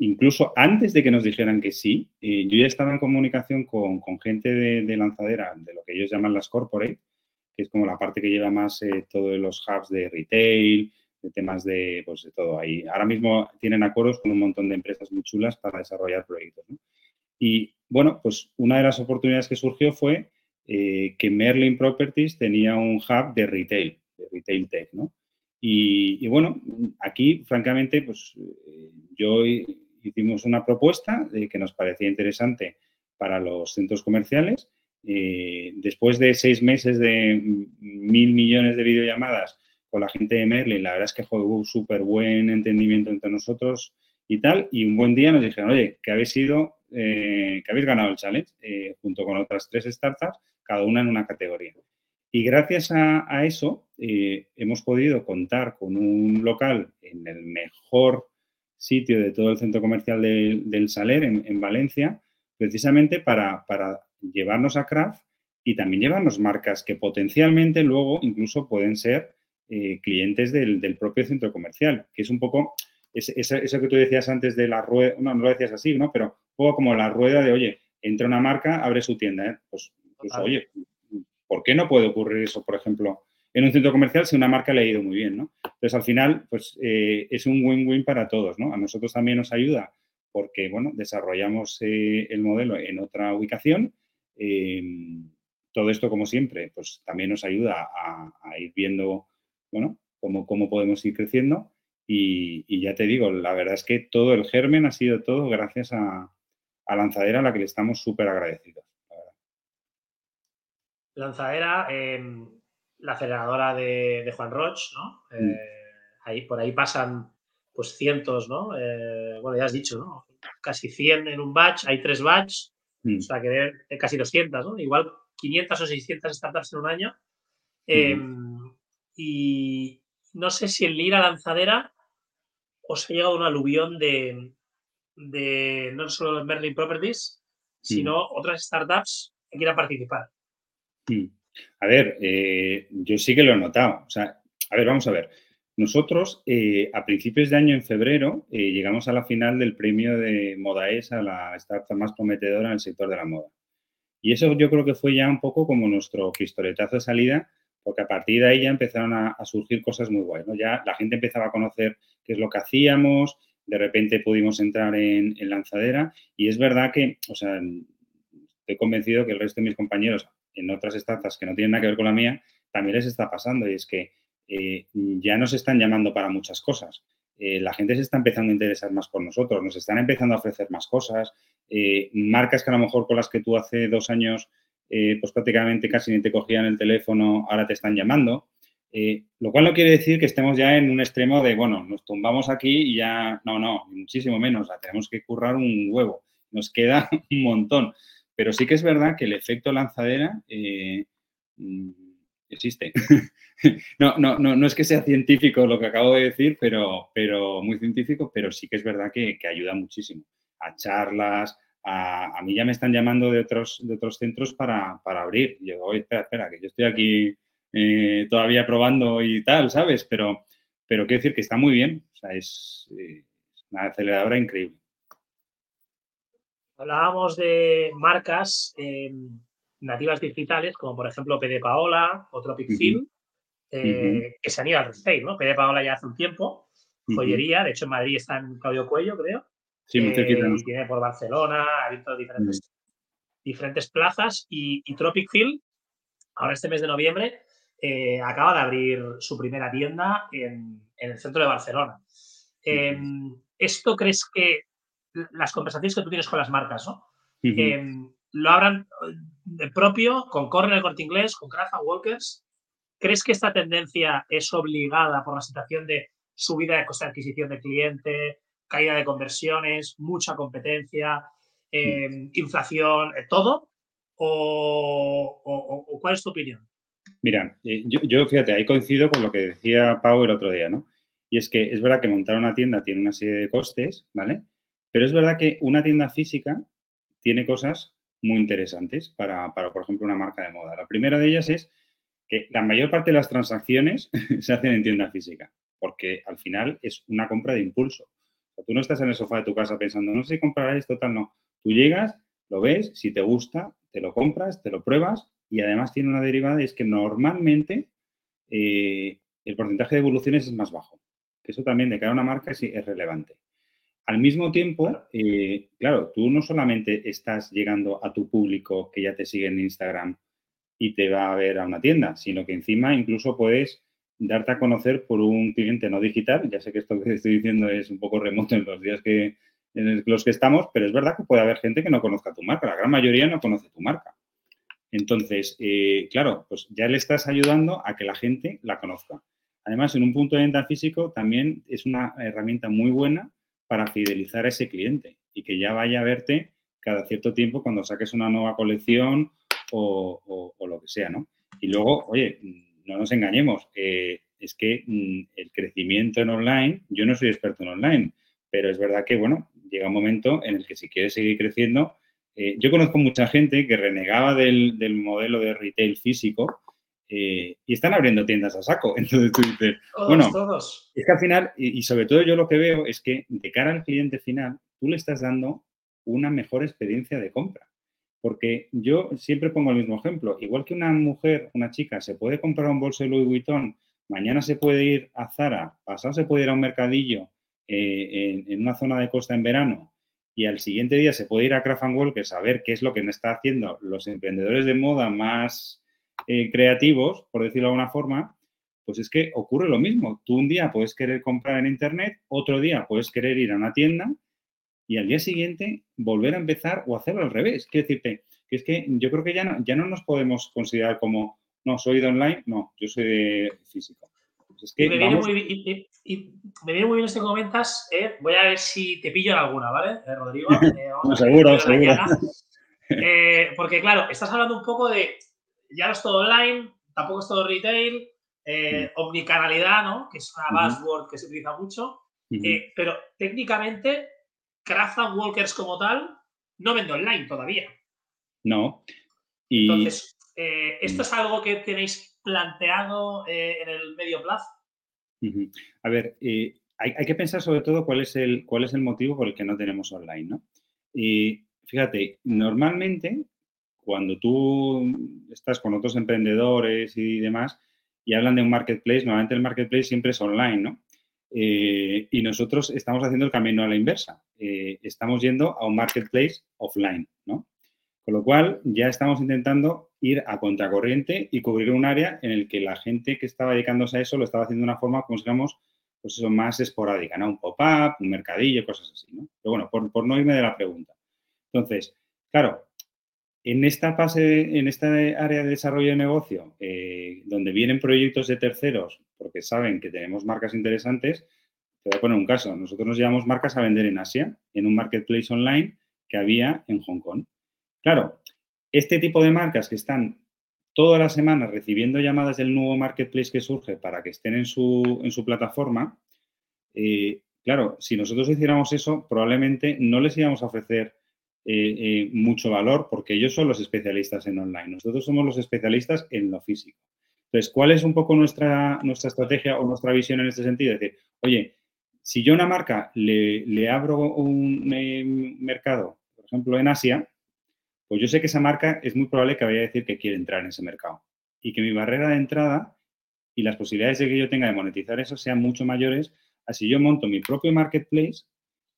Speaker 2: incluso antes de que nos dijeran que sí, eh, yo ya estaba en comunicación con, gente de, lanzadera, de lo que ellos llaman las corporate, que es como la parte que lleva más eh, todos los hubs de retail, de temas de, pues, de todo ahí. Ahora mismo tienen acuerdos con un montón de empresas muy chulas para desarrollar proyectos. Y bueno, pues una de las oportunidades que surgió fue eh, que Merlin Properties tenía un hub de retail, de retail tech, ¿no? Y, bueno, aquí, francamente, pues yo hicimos una propuesta que nos parecía interesante para los centros comerciales. Eh, después de seis meses de mil millones de videollamadas con la gente de Merlin, la verdad es que un súper buen entendimiento entre nosotros y tal. Y un buen día nos dijeron, oye, que habéis sido, eh, que habéis ganado el challenge eh, junto con otras tres startups, cada una en una categoría. Y gracias a eso hemos podido contar con un local en el mejor sitio de todo el centro comercial del Saler en, Valencia, precisamente para, llevarnos a Craft y también llevarnos marcas que potencialmente luego incluso pueden ser eh, clientes del, propio centro comercial, que es un poco eso que tú decías antes de la rueda, no, no lo decías así, ¿no? Pero poco como la rueda de, oye, entra una marca, abre su tienda, ¿eh? Pues, pues oye, ¿por qué no puede ocurrir eso, por ejemplo, en un centro comercial si una marca le ha ido muy bien, ¿no? Entonces, al final, pues eh, es un win-win para todos, ¿no? A nosotros también nos ayuda porque, bueno, desarrollamos eh, el modelo en otra ubicación. Em, todo esto, como siempre, pues también nos ayuda a, ir viendo, bueno, cómo, cómo podemos ir creciendo. Y, ya te digo, la verdad es que todo el germen ha sido todo gracias a, Lanzadera, a la que le estamos súper agradecidos.
Speaker 1: Lanzadera, em, la aceleradora de, Juan Roch, ¿no? Mm. Eh, ahí, por ahí pasan pues cientos, ¿no? Eh, bueno, ya has dicho, ¿no? Casi 100 en un batch, hay tres batch, mm. o sea que casi 200, ¿no? Igual 500 o 600 startups en un año. Em, y, no sé si en Lira Lanzadera os ha llegado un aluvión de, de no solo los Merlin Properties, sino otras startups que quieran participar.
Speaker 2: A ver, eh, yo sí que lo he notado. O sea, a ver, vamos a ver. Nosotros, eh, a principios de año, en febrero, eh, llegamos a la final del premio de Modaes a la startup más prometedora en el sector de la moda. Y eso yo creo que fue ya un poco como nuestro pistoletazo de salida, porque a partir de ahí ya empezaron a, surgir cosas muy guay. Ya la gente empezaba a conocer qué es lo que hacíamos, de repente pudimos entrar en, lanzadera y es verdad que, o sea, estoy convencido que el resto de mis compañeros en otras startups que no tienen nada que ver con la mía, también les está pasando y es que eh, ya nos están llamando para muchas cosas. Eh, la gente se está empezando a interesar más por nosotros, nos están empezando a ofrecer más cosas. Eh, marcas que a lo mejor con las que tú hace dos años, pues prácticamente casi ni te cogían el teléfono, ahora te están llamando. lo cual no quiere decir que estemos ya en un extremo de, bueno, nos tumbamos aquí y ya, no, no, muchísimo menos, tenemos que currar un huevo, nos queda un montón. Pero sí que es verdad que el efecto lanzadera mm, existe. no, no, no, no es que sea científico lo que acabo de decir, pero, pero muy científico, pero sí que es verdad que, ayuda muchísimo a charlas. A, a, mí ya me están llamando de otros, de otros centros para, abrir. Y yo, oye, espera, espera, que yo estoy aquí eh, todavía probando y tal, ¿sabes? Pero, pero quiero decir que está muy bien. O sea, es, es una aceleradora increíble.
Speaker 1: Hablábamos de marcas nativas digitales, como por ejemplo PD Paola o Tropic Film, eh, que se han ido al retail, ¿no? PD Paola ya hace un tiempo, joyería, de hecho en Madrid está en Claudio Cuello, creo.
Speaker 2: Sí, muy cerquita.
Speaker 1: Eh, y tiene por Barcelona, ha abierto diferentes, diferentes plazas y, Tropic Film, ahora este mes de noviembre, eh, acaba de abrir su primera tienda en, el centro de Barcelona. Em, ¿Esto crees que las conversaciones que tú tienes con las marcas, ¿no? lo abran de propio con Corner, el Corte Inglés, con Craft Walkers. ¿Crees que esta tendencia es obligada por la situación de subida de coste de adquisición de cliente, caída de conversiones, mucha competencia, em, inflación, eh, todo? O, cuál es tu opinión?
Speaker 2: Mira, eh, yo, yo, fíjate, ahí coincido con lo que decía Pau el otro día, ¿no? Y es que es verdad que montar una tienda tiene una serie de costes, ¿vale? Pero es verdad que una tienda física tiene cosas muy interesantes para, por ejemplo, una marca de moda. La primera de ellas es que la mayor parte de las transacciones se hacen en tienda física, porque al final es una compra de impulso. Tú no estás en el sofá de tu casa pensando, no sé si comprar esto, tal, no. Tú llegas, lo ves, si te gusta, te lo compras, te lo pruebas y además tiene una derivada y es que normalmente eh, el porcentaje de evoluciones es más bajo. Que eso también de cada una marca es relevante. Al mismo tiempo, eh, claro, tú no solamente estás llegando a tu público que ya te sigue en Instagram y te va a ver a una tienda, sino que encima incluso puedes darte a conocer por un cliente no digital. Ya sé que esto que estoy diciendo es un poco remoto en los días que, en los que estamos, pero es verdad que puede haber gente que no conozca tu marca. La gran mayoría no conoce tu marca. Entonces, eh, claro, pues ya le estás ayudando a que la gente la conozca. Además, en un punto de venta físico también es una herramienta muy buena para fidelizar a ese cliente y que ya vaya a verte cada cierto tiempo cuando saques una nueva colección o, lo que sea, ¿no? Y luego, oye, no nos engañemos, es que mm, el crecimiento en online, yo no soy experto en online, pero es verdad que, bueno, llega un momento en el que si quieres seguir creciendo, eh, yo conozco mucha gente que renegaba del, del modelo de retail físico eh, y están abriendo tiendas a saco. Entonces tú dices, bueno, es que al final, y, sobre todo yo lo que veo es que de cara al cliente final, tú le estás dando una mejor experiencia de compra. Porque yo siempre pongo el mismo ejemplo. Igual que una mujer, una chica, se puede comprar un bolso de Louis Vuitton, mañana se puede ir a Zara, pasado se puede ir a un mercadillo eh, en, una zona de costa en verano y al siguiente día se puede ir a Craft Walker a ver qué es lo que me está haciendo los emprendedores de moda más eh, creativos, por decirlo de alguna forma, pues es que ocurre lo mismo. Tú un día puedes querer comprar en Internet, otro día puedes querer ir a una tienda y al día siguiente volver a empezar o hacerlo al revés. Quiero decirte que es que yo creo que ya no, ya no nos podemos considerar como, no, soy de online, no, yo soy de físico.
Speaker 1: Pues me, viene muy bien, y, me, viene muy bien esto que comentas. Eh, voy a ver si te pillo en alguna, ¿vale, eh, Rodrigo?
Speaker 2: seguro, seguro.
Speaker 1: porque claro, estás hablando un poco de ya no es todo online, tampoco es todo retail. eh, omnicanalidad, ¿no? Que es una buzzword que se utiliza mucho. Eh, pero técnicamente, Craft Walkers como tal no vende online todavía.
Speaker 2: No.
Speaker 1: Entonces, eh, ¿esto es algo que tenéis planteado en el medio plazo?
Speaker 2: A ver, hay, que pensar sobre todo cuál es, el, cuál es el motivo por el que no tenemos online, ¿no? Y fíjate, normalmente cuando tú estás con otros emprendedores y demás y hablan de un marketplace, normalmente el marketplace siempre es online, ¿no? Eh, y nosotros estamos haciendo el camino a la inversa. Eh, estamos yendo a un marketplace offline, ¿no? Con lo cual, ya estamos intentando ir a contracorriente y cubrir un área en el que la gente que estaba dedicándose a eso lo estaba haciendo de una forma, como digamos, pues eso, más esporádica, ¿no? Un pop-up, un mercadillo, cosas así, ¿no? Pero bueno, por, por no irme de la pregunta. Entonces, claro, en esta fase, en esta área de desarrollo de negocio, eh, donde vienen proyectos de terceros, porque saben que tenemos marcas interesantes, te voy a poner un caso. Nosotros nos llevamos marcas a vender en Asia, en un marketplace online que había en Hong Kong. Claro, este tipo de marcas que están toda la semana recibiendo llamadas del nuevo marketplace que surge para que estén en su, en su plataforma, eh, claro, si nosotros hiciéramos eso, probablemente no les íbamos a ofrecer eh, eh, mucho valor porque ellos son los especialistas en online. Nosotros somos los especialistas en lo físico. Entonces, ¿cuál es un poco nuestra, nuestra estrategia o nuestra visión en este sentido? Es decir, oye, si yo a una marca le, abro un eh, mercado, por ejemplo, en Asia, pues yo sé que esa marca es muy probable que vaya a decir que quiere entrar en ese mercado y que mi barrera de entrada y las posibilidades de que yo tenga de monetizar eso sean mucho mayores así yo monto mi propio marketplace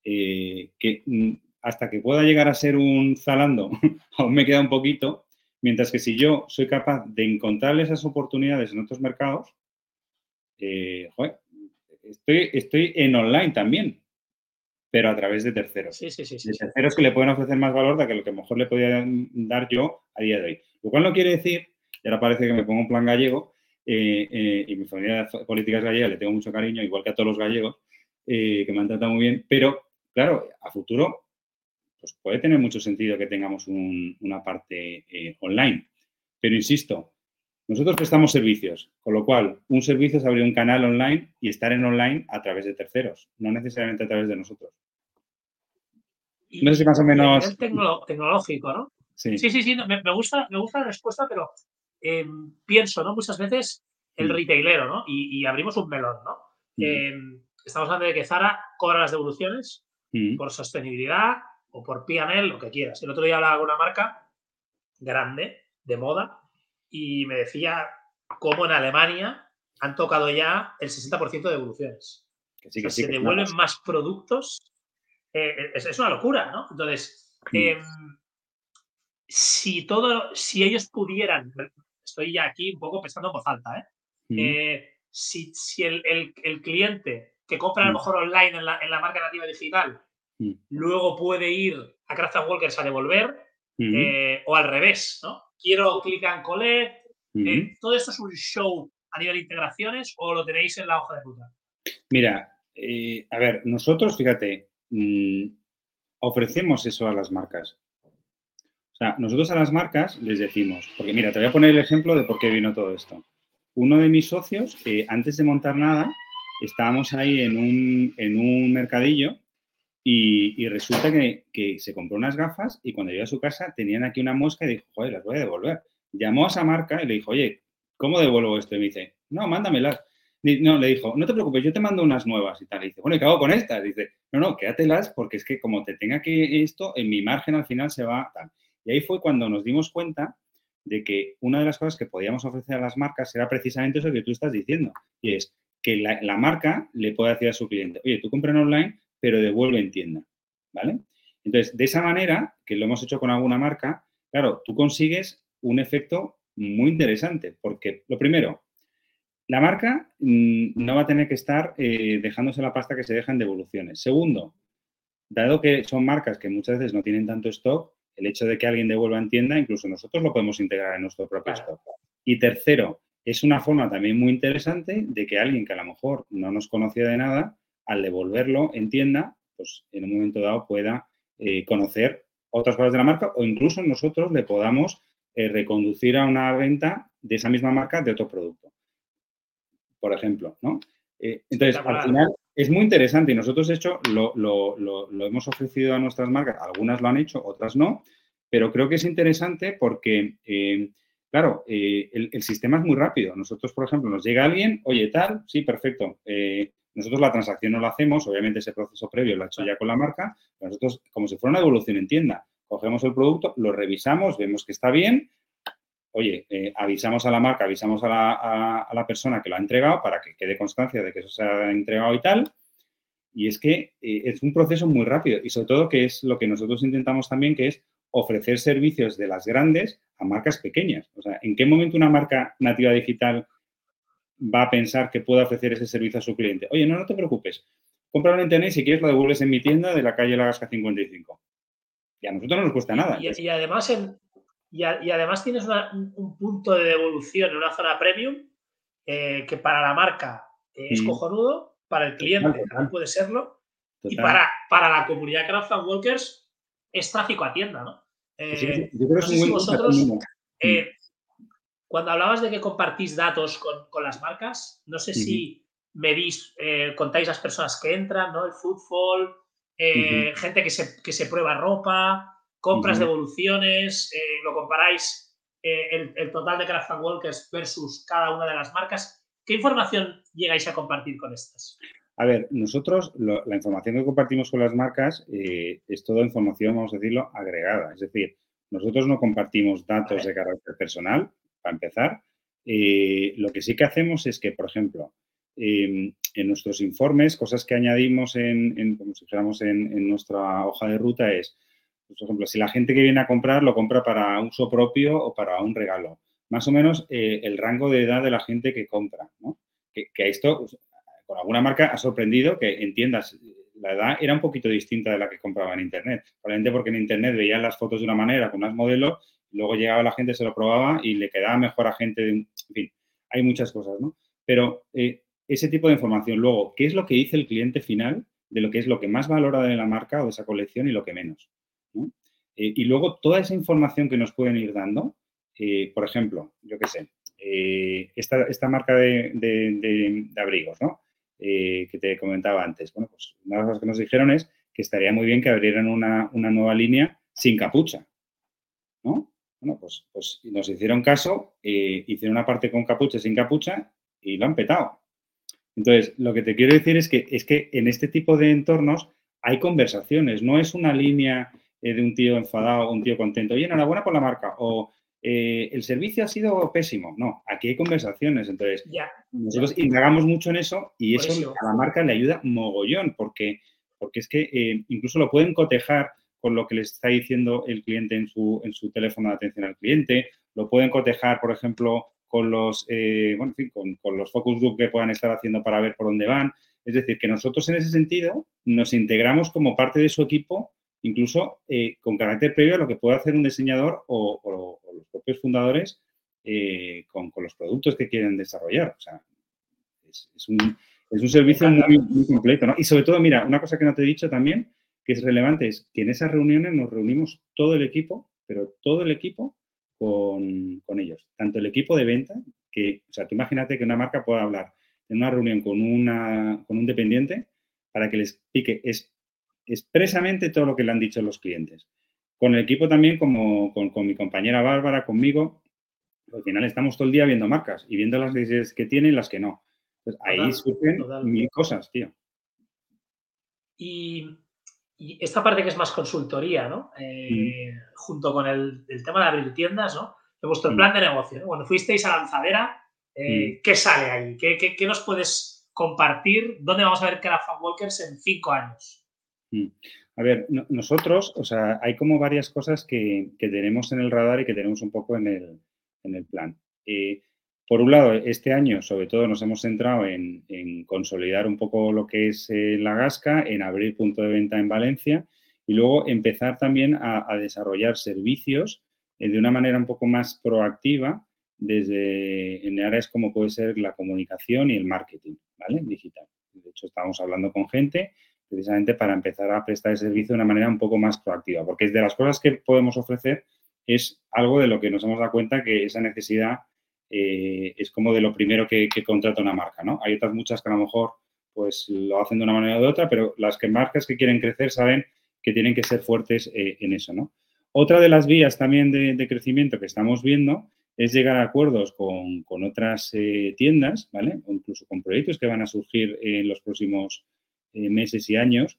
Speaker 2: que mm, hasta que pueda llegar a ser un Zalando, aún me queda un poquito, mientras que si yo soy capaz de encontrarle esas oportunidades en otros mercados, eh, estoy, estoy en online también, pero a través de terceros.
Speaker 1: Sí, sí, sí,
Speaker 2: de terceros que le pueden ofrecer más valor de que lo que mejor le podía dar yo a día de hoy. Lo cual no quiere decir, y ahora parece que me pongo un plan gallego, eh, eh, y mi familia de políticas gallegas le tengo mucho cariño, igual que a todos los gallegos, que me han tratado muy bien, pero claro, a futuro pues puede tener mucho sentido que tengamos una parte eh, online. Pero insisto, nosotros prestamos servicios, con lo cual un servicio es abrir un canal online y estar en online a través de terceros, no necesariamente a través de nosotros.
Speaker 1: no sé si más o menos... tecnológico, ¿no? Sí, sí, sí, me, gusta, me gusta la respuesta, pero em, pienso, ¿no? Muchas veces el mm. retailero, ¿no? Y, abrimos un melón, ¿no? Mm. Em, estamos hablando de que Zara cobra las devoluciones mm. por sostenibilidad, o por P&L, lo que quieras. El otro día hablaba con una marca grande de moda y me decía cómo en Alemania han tocado ya el 60% de devoluciones. Que sí, que se devuelven más productos. Eh, es, una locura, ¿no? Entonces, em, si todo, si ellos pudieran, estoy ya aquí un poco pensando en voz alta, ¿eh? Mm. eh si, el, cliente que compra a lo mejor online en la, en la marca nativa digital Mm. Luego puede ir a Craft Walkers a devolver eh, o al revés, ¿no? Quiero click and collect. Eh, ¿Todo esto es un show a nivel de integraciones o lo tenéis en la hoja de ruta?
Speaker 2: Mira, eh, a ver, nosotros, fíjate, mm, ofrecemos eso a las marcas. O sea, nosotros a las marcas les decimos, porque mira, te voy a poner el ejemplo de por qué vino todo esto. Uno de mis socios, antes de montar nada, estábamos ahí en un, en un mercadillo y, resulta que, se compró unas gafas y cuando llegó a su casa tenían aquí una mosca y dijo, joder, las voy a devolver. Llamó a esa marca y le dijo, oye, ¿cómo devuelvo esto? Y me dice, no, mándamelas. No, le dijo, no te preocupes, yo te mando unas nuevas y tal. Y dice, bueno, ¿y qué hago con estas? Dice, no, no, quédatelas porque es que como te tenga que esto, en mi margen al final se va tal. Y ahí fue cuando nos dimos cuenta de que una de las cosas que podíamos ofrecer a las marcas era precisamente eso que tú estás diciendo. Y es que la, marca le puede decir a su cliente, oye, tú compras online, pero devuelve en tienda, ¿vale? Entonces, de esa manera, que lo hemos hecho con alguna marca, claro, tú consigues un efecto muy interesante, porque lo primero, la marca mm, no va a tener que estar eh, dejándose la pasta que se deja en devoluciones. Segundo, dado que son marcas que muchas veces no tienen tanto stock, el hecho de que alguien devuelva en tienda, incluso nosotros lo podemos integrar en nuestro propio stock. Y tercero, es una forma también muy interesante de que alguien que a lo mejor no nos conocía de nada, al devolverlo en tienda, pues en un momento dado pueda eh, conocer otras cosas de la marca o incluso nosotros le podamos eh, reconducir a una venta de esa misma marca de otro producto. por ejemplo, ¿no? Eh, entonces, al final es muy interesante y nosotros, de hecho, lo, lo, hemos ofrecido a nuestras marcas, algunas lo han hecho, otras no, pero creo que es interesante porque, eh, claro, eh, el, sistema es muy rápido. Nosotros, por ejemplo, nos llega alguien, oye, tal, sí, perfecto. Nosotros la transacción no la hacemos, obviamente ese proceso previo lo ha hecho ya con la marca, nosotros, como si fuera una evolución en tienda, cogemos el producto, lo revisamos, vemos que está bien, oye, eh, avisamos a la marca, avisamos a la, persona que lo ha entregado para que quede constancia de que eso se ha entregado y tal. Y es que eh, es un proceso muy rápido y sobre todo que es lo que nosotros intentamos también, que es ofrecer servicios de las grandes a marcas pequeñas. O sea, ¿en qué momento una marca nativa digital va a pensar que puede ofrecer ese servicio a su cliente? Oye, no, no te preocupes. Cómpralo en internet y si quieres lo devuelves en mi tienda de la calle La Gasca 55. Y a nosotros no nos cuesta nada.
Speaker 1: Y, además, en, y, además tienes un, punto de devolución en una zona premium eh, que para la marca es cojonudo, para el cliente también puede serlo, y para, para la comunidad Craft Walkers es tráfico a tienda, ¿no? Eh, yo creo que vosotros, eh, cuando hablabas de que compartís datos con, con las marcas, no sé si medís, contáis las personas que entran, ¿no? El footfall, eh, gente que se, que se, prueba ropa, compras, devoluciones, eh, lo comparáis eh, el, total de Craft Walkers versus cada una de las marcas. ¿Qué información llegáis a compartir con estas?
Speaker 2: A ver, nosotros la información que compartimos con las marcas es toda información, vamos a decirlo, agregada. Es decir, nosotros no compartimos datos de carácter personal, para empezar. lo que sí que hacemos es que, por ejemplo, Em, en nuestros informes, cosas que añadimos en, como si fuéramos en, nuestra hoja de ruta es, pues, por ejemplo, si la gente que viene a comprar lo compra para uso propio o para un regalo. Más o menos eh, el rango de edad de la gente que compra, ¿no? Que, que esto, pues, con alguna marca, ha sorprendido que entiendas, la edad era un poquito distinta de la que compraba en Internet. Probablemente porque en Internet veían las fotos de una manera, con más modelos, luego llegaba la gente, se lo probaba y le quedaba mejor a gente. De, en fin, hay muchas cosas, ¿no? Pero eh, ese tipo de información. Luego, ¿qué es lo que dice el cliente final de lo que es lo que más valora de la marca o de esa colección y lo que menos? Eh, y luego, toda esa información que nos pueden ir dando, eh, por ejemplo, yo qué sé, eh, esta, marca de, abrigos, ¿no? que te comentaba antes. Bueno, pues una de las cosas que nos dijeron es que estaría muy bien que abrieran una, nueva línea sin capucha, ¿no? Bueno, pues, pues nos hicieron caso, hicieron una parte con capucha, sin capucha y lo han petado. Entonces, lo que te quiero decir es que, es que en este tipo de entornos hay conversaciones, no es una línea eh, de un tío enfadado, un tío contento, oye, enhorabuena por la marca, o eh, el servicio ha sido pésimo. No, aquí hay conversaciones. Entonces, nosotros indagamos mucho en eso y eso, a la marca le ayuda mogollón, porque, porque es que eh, incluso lo pueden cotejar con lo que les está diciendo el cliente en su, en su teléfono de atención al cliente, lo pueden cotejar, por ejemplo, con los, eh, bueno, con, los focus group que puedan estar haciendo para ver por dónde van. Es decir, que nosotros en ese sentido nos integramos como parte de su equipo, incluso eh, con carácter previo a lo que puede hacer un diseñador o, los propios fundadores eh, con, los productos que quieren desarrollar. O sea, es, un, servicio muy, completo. Y sobre todo, mira, una cosa que no te he dicho también, que es relevante, es que en esas reuniones nos reunimos todo el equipo, pero todo el equipo con, ellos. Tanto el equipo de venta, que, o sea, tú imagínate que una marca pueda hablar en una reunión con, una, con un dependiente para que les explique es, expresamente todo lo que le han dicho los clientes. Con el equipo también, como con, mi compañera Bárbara, conmigo, al final estamos todo el día viendo marcas y viendo las que tienen y las que no. ahí surgen mil cosas, tío.
Speaker 1: Y y esta parte que es más consultoría, ¿no? Eh, junto con el, tema de abrir tiendas, ¿no? De vuestro plan de negocio, ¿no? Cuando fuisteis a Lanzadera, eh, ¿qué sale ahí? ¿Qué, ¿Qué, nos puedes compartir? ¿Dónde vamos a ver Craft Walkers en cinco años?
Speaker 2: A ver, nosotros, o sea, hay como varias cosas que, que, tenemos en el radar y que tenemos un poco en el, en el plan. Eh, por un lado, este año, sobre todo, nos hemos centrado en, consolidar un poco lo que es eh, la Gasca, en abrir punto de venta en Valencia y luego empezar también a, desarrollar servicios eh, de una manera un poco más proactiva desde en áreas como puede ser la comunicación y el marketing, ¿vale? Digital. De hecho, estamos hablando con gente precisamente para empezar a prestar el servicio de una manera un poco más proactiva, porque de las cosas que podemos ofrecer es algo de lo que nos hemos dado cuenta que esa necesidad eh, es como de lo primero que, contrata una marca, ¿no? Hay otras muchas que a lo mejor pues lo hacen de una manera u otra, pero las que marcas que quieren crecer saben que tienen que ser fuertes eh, en eso, ¿no? Otra de las vías también de, crecimiento que estamos viendo es llegar a acuerdos con, otras eh, tiendas, ¿vale? O incluso con proyectos que van a surgir en los próximos meses y años,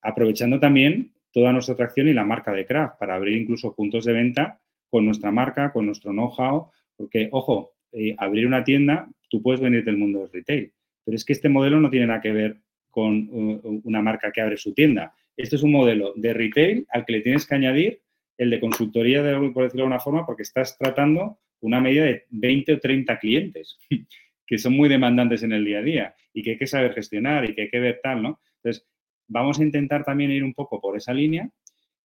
Speaker 2: aprovechando también toda nuestra atracción y la marca de Craft para abrir incluso puntos de venta con nuestra marca, con nuestro know-how, porque, ojo, eh, abrir una tienda, tú puedes venir del mundo del retail, pero es que este modelo no tiene nada que ver con uh, una marca que abre su tienda. Este es un modelo de retail al que le tienes que añadir el de consultoría, de, por decirlo de alguna forma, porque estás tratando una media de 20 o 30 clientes que son muy demandantes en el día a día y que hay que saber gestionar y que hay que ver tal, ¿no? Entonces, vamos a intentar también ir un poco por esa línea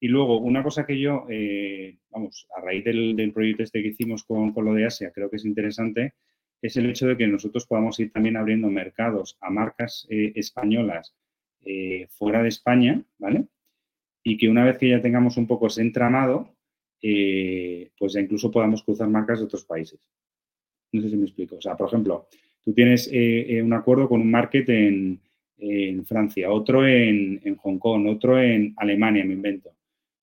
Speaker 2: y luego, una cosa que yo, eh, vamos, a raíz del, proyecto este que hicimos con, lo de Asia, creo que es interesante, es el hecho de que nosotros podamos ir también abriendo mercados a marcas eh, españolas eh, fuera de España, ¿vale? Y que una vez que ya tengamos un poco ese entramado, pues ya incluso podamos cruzar marcas de otros países. No sé si me explico. O sea, por ejemplo, tú tienes un acuerdo con un market en, Francia, otro en, en Hong Kong, otro en Alemania, me invento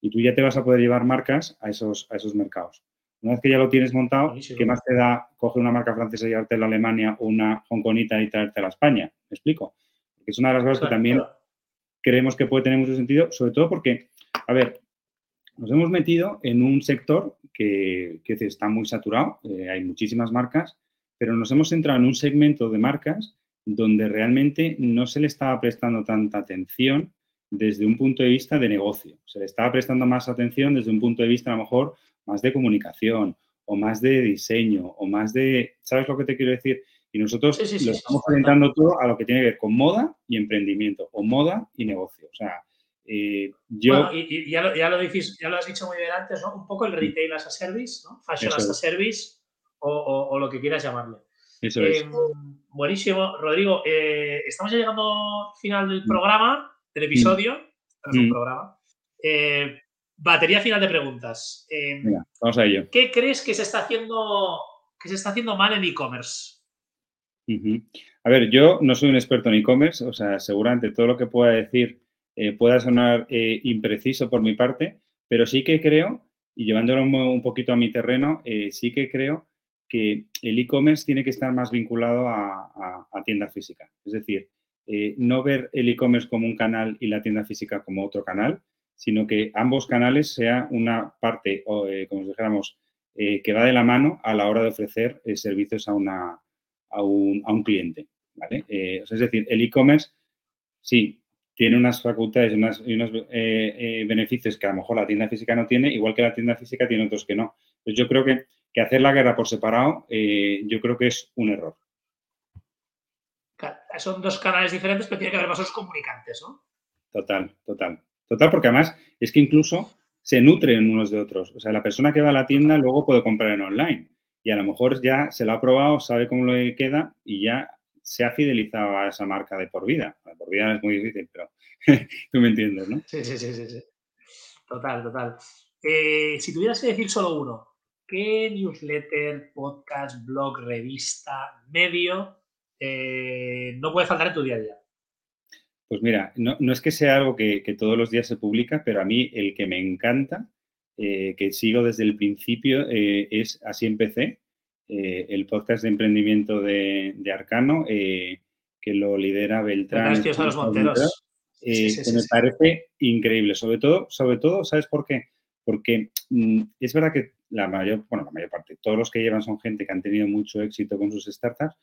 Speaker 2: y tú ya te vas a poder llevar marcas a esos, a esos mercados. Una vez que ya lo tienes montado, ¿qué más te da coger una marca francesa y llevarte a la Alemania o una hongkonita y traerte a la España? ¿Me explico? Porque es una de las cosas que también creemos que puede tener mucho sentido, sobre todo porque, a ver, nos hemos metido en un sector que, que está muy saturado, eh, hay muchísimas marcas, pero nos hemos centrado en un segmento de marcas donde realmente no se le estaba prestando tanta atención desde un punto de vista de negocio. Se le estaba prestando más atención desde un punto de vista a lo mejor más de comunicación o más de diseño o más de, ¿sabes lo que te quiero decir? Y nosotros lo estamos orientando todo a lo que tiene que ver con moda y emprendimiento o moda y negocio. O sea, eh, yo...
Speaker 1: y, ya, lo, ya, lo ya, lo has dicho muy bien antes, ¿no? Un poco el retail as a service, ¿no? Fashion as a service o, lo que quieras llamarle.
Speaker 2: Eso es. Em,
Speaker 1: buenísimo. Rodrigo, eh, estamos ya llegando al final del mm. programa del episodio, mm. un mm. programa. Eh, batería final de preguntas.
Speaker 2: Eh, vamos a ello.
Speaker 1: ¿Qué crees que se está haciendo, que se está haciendo mal en e-commerce?
Speaker 2: A ver, yo no soy un experto en e-commerce, o sea, seguramente todo lo que pueda decir eh, pueda sonar impreciso por mi parte, pero sí que creo, y llevándolo un, poquito a mi terreno, sí que creo que el e-commerce tiene que estar más vinculado a, a tienda física. Es decir, eh, no ver el e-commerce como un canal y la tienda física como otro canal, sino que ambos canales sea una parte, eh, como dijéramos, eh, que va de la mano a la hora de ofrecer servicios a, una, a, un, cliente. es decir, el e-commerce sí tiene unas facultades y unos beneficios que a lo mejor la tienda física no tiene, igual que la tienda física tiene otros que no. Entonces yo creo que, que hacer la guerra por separado, yo creo que es un error
Speaker 1: son dos canales diferentes, pero tiene que haber más dos comunicantes, ¿no?
Speaker 2: Total, total. Total, porque además es que incluso se nutren unos de otros. O sea, la persona que va a la tienda luego puede comprar en online y a lo mejor ya se lo ha probado, sabe cómo le queda y ya se ha fidelizado a esa marca de por vida. De por vida es muy difícil, pero tú me entiendes, ¿no?
Speaker 1: Sí, sí, sí, sí. Total, total. Eh, si tuvieras que decir solo uno, ¿qué newsletter, podcast, blog, revista, medio eh, no puede faltar en tu día a día?
Speaker 2: Pues mira, no, es que sea algo que, todos los días se publica, pero a mí el que me encanta, eh, que sigo desde el principio, eh, es Así empecé, el podcast de emprendimiento de, Arcano, que lo lidera Beltrán.
Speaker 1: los Monteros.
Speaker 2: que me parece increíble, sobre todo, sobre todo, ¿sabes por qué? Porque mm, es verdad que la mayor, bueno, la mayor parte, todos los que llevan son gente que han tenido mucho éxito con sus startups,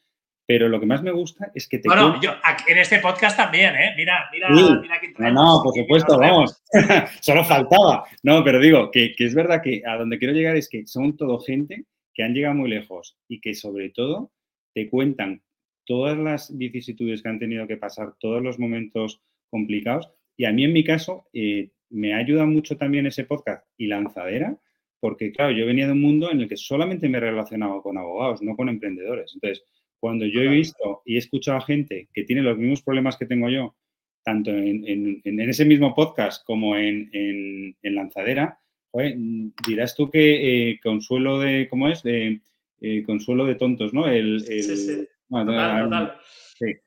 Speaker 2: pero lo que más me gusta es que te.
Speaker 1: Bueno, yo en este podcast también, ¿eh? Mira, mira, mira
Speaker 2: que No, no, por supuesto, vamos. Solo faltaba. No, pero digo que, es verdad que a donde quiero llegar es que son todo gente que han llegado muy lejos y que sobre todo te cuentan todas las vicisitudes que han tenido que pasar, todos los momentos complicados. Y a mí, en mi caso, eh, me ayuda mucho también ese podcast y lanzadera, porque, claro, yo venía de un mundo en el que solamente me he relacionado con abogados, no con emprendedores. Entonces, cuando yo he visto y he escuchado a gente que tiene los mismos problemas que tengo yo, tanto en, ese mismo podcast como en, Lanzadera, dirás tú que eh, consuelo de, ¿cómo es? De consuelo de tontos, ¿no? El,
Speaker 1: sí, sí. total, total.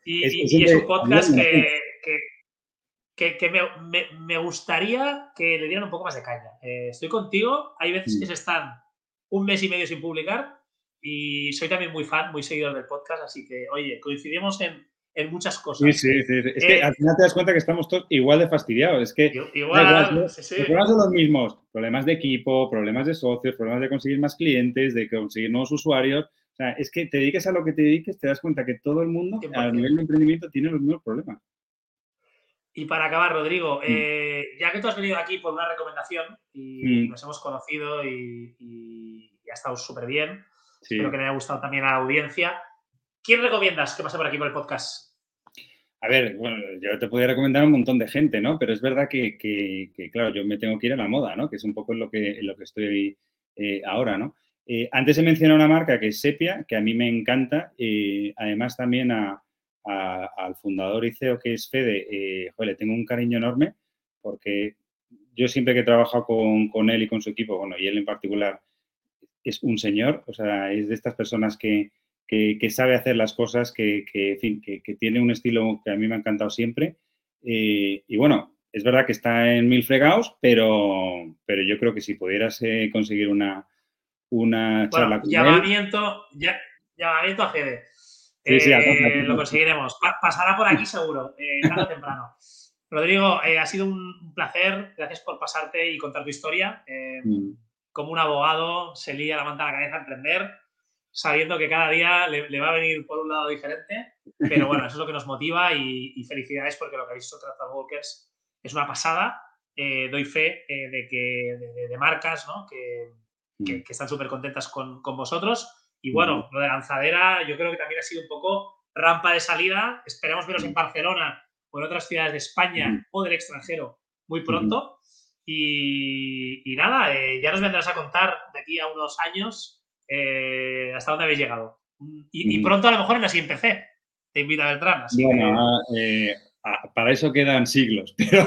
Speaker 1: Y, es, un podcast que, que, me, gustaría que le dieran un poco más de caña. estoy contigo, hay veces que mm. se están un mes y medio sin publicar y soy también muy fan, muy seguidor del podcast, así que, oye, coincidimos en, en muchas cosas.
Speaker 2: Sí, sí, sí. Es que eh, al final te das cuenta que estamos todos igual de fastidiados. Es que
Speaker 1: igual,
Speaker 2: los problemas son los mismos. Problemas de equipo, problemas de socios, problemas de conseguir más clientes, de conseguir nuevos usuarios. O sea, es que te dediques a lo que te dediques, te das cuenta que todo el mundo a nivel de emprendimiento tiene los mismos problemas.
Speaker 1: Y para acabar, Rodrigo, mm. eh, ya que tú has venido aquí por una recomendación y mm. nos hemos conocido y, ha estado súper bien, espero que le haya gustado también a la audiencia. ¿Quién recomiendas que pase por aquí por el podcast?
Speaker 2: A ver, bueno, yo te podría recomendar a un montón de gente, ¿no? Pero es verdad que, claro, yo me tengo que ir a la moda, ¿no? Que es un poco en lo que, lo que estoy eh, ahora, ¿no? Eh, antes he mencionado una marca que es Sepia, que a mí me encanta. y además también a, al fundador y CEO que es Fede, eh, le tengo un cariño enorme porque yo siempre que he trabajado con, él y con su equipo, bueno, y él en particular, es un señor, o sea, es de estas personas que, sabe hacer las cosas, que, que, tiene un estilo que a mí me ha encantado siempre. Eh, y bueno, es verdad que está en mil fregados, pero, pero yo creo que si pudieras eh, conseguir una, una charla
Speaker 1: llamamiento, llamamiento a Fede. Eh, lo conseguiremos. pasará por aquí seguro, tarde o temprano. Rodrigo, ha sido un placer. Gracias por pasarte y contar tu historia. Mm. Como un abogado se lía la manta a la cabeza a emprender, sabiendo que cada día le, va a venir por un lado diferente. Pero bueno, eso es lo que nos motiva y, felicidades porque lo que habéis hecho Trazar Walkers es una pasada. doy fe de que de, marcas ¿no? que, mm. están súper contentas con, con vosotros y bueno, lo de lanzadera yo creo que también ha sido un poco rampa de salida. Esperemos veros en Barcelona o en otras ciudades de España o del extranjero muy pronto. Y, nada, eh, ya nos vendrás a contar de aquí a unos años eh, hasta dónde habéis llegado. Y, pronto a lo mejor en la siguiente PC. Te invita a Beltrán.
Speaker 2: bueno, eh, para eso quedan siglos, pero,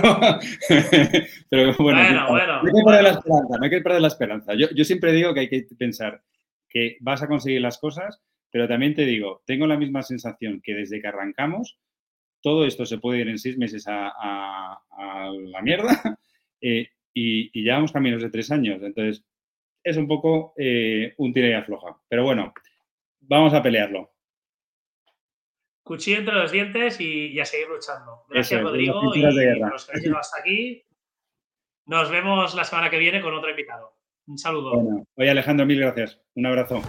Speaker 2: pero bueno, bueno, no hay que perder la esperanza, no hay que perder la esperanza. Yo, yo siempre digo que hay que pensar, que vas a conseguir las cosas, pero también te digo, tengo la misma sensación que desde que arrancamos, todo esto se puede ir en seis meses a, la mierda eh, y, y, llevamos caminos de tres años. Entonces, es un poco eh, un tira y afloja. Pero bueno, vamos a pelearlo.
Speaker 1: Cuchillo entre los dientes y, a seguir luchando. Gracias, Rodrigo. Y los que hasta aquí. Nos vemos la semana que viene con otro invitado. Un saludo.
Speaker 2: Bueno, oye Alejandro, mil gracias. Un abrazo.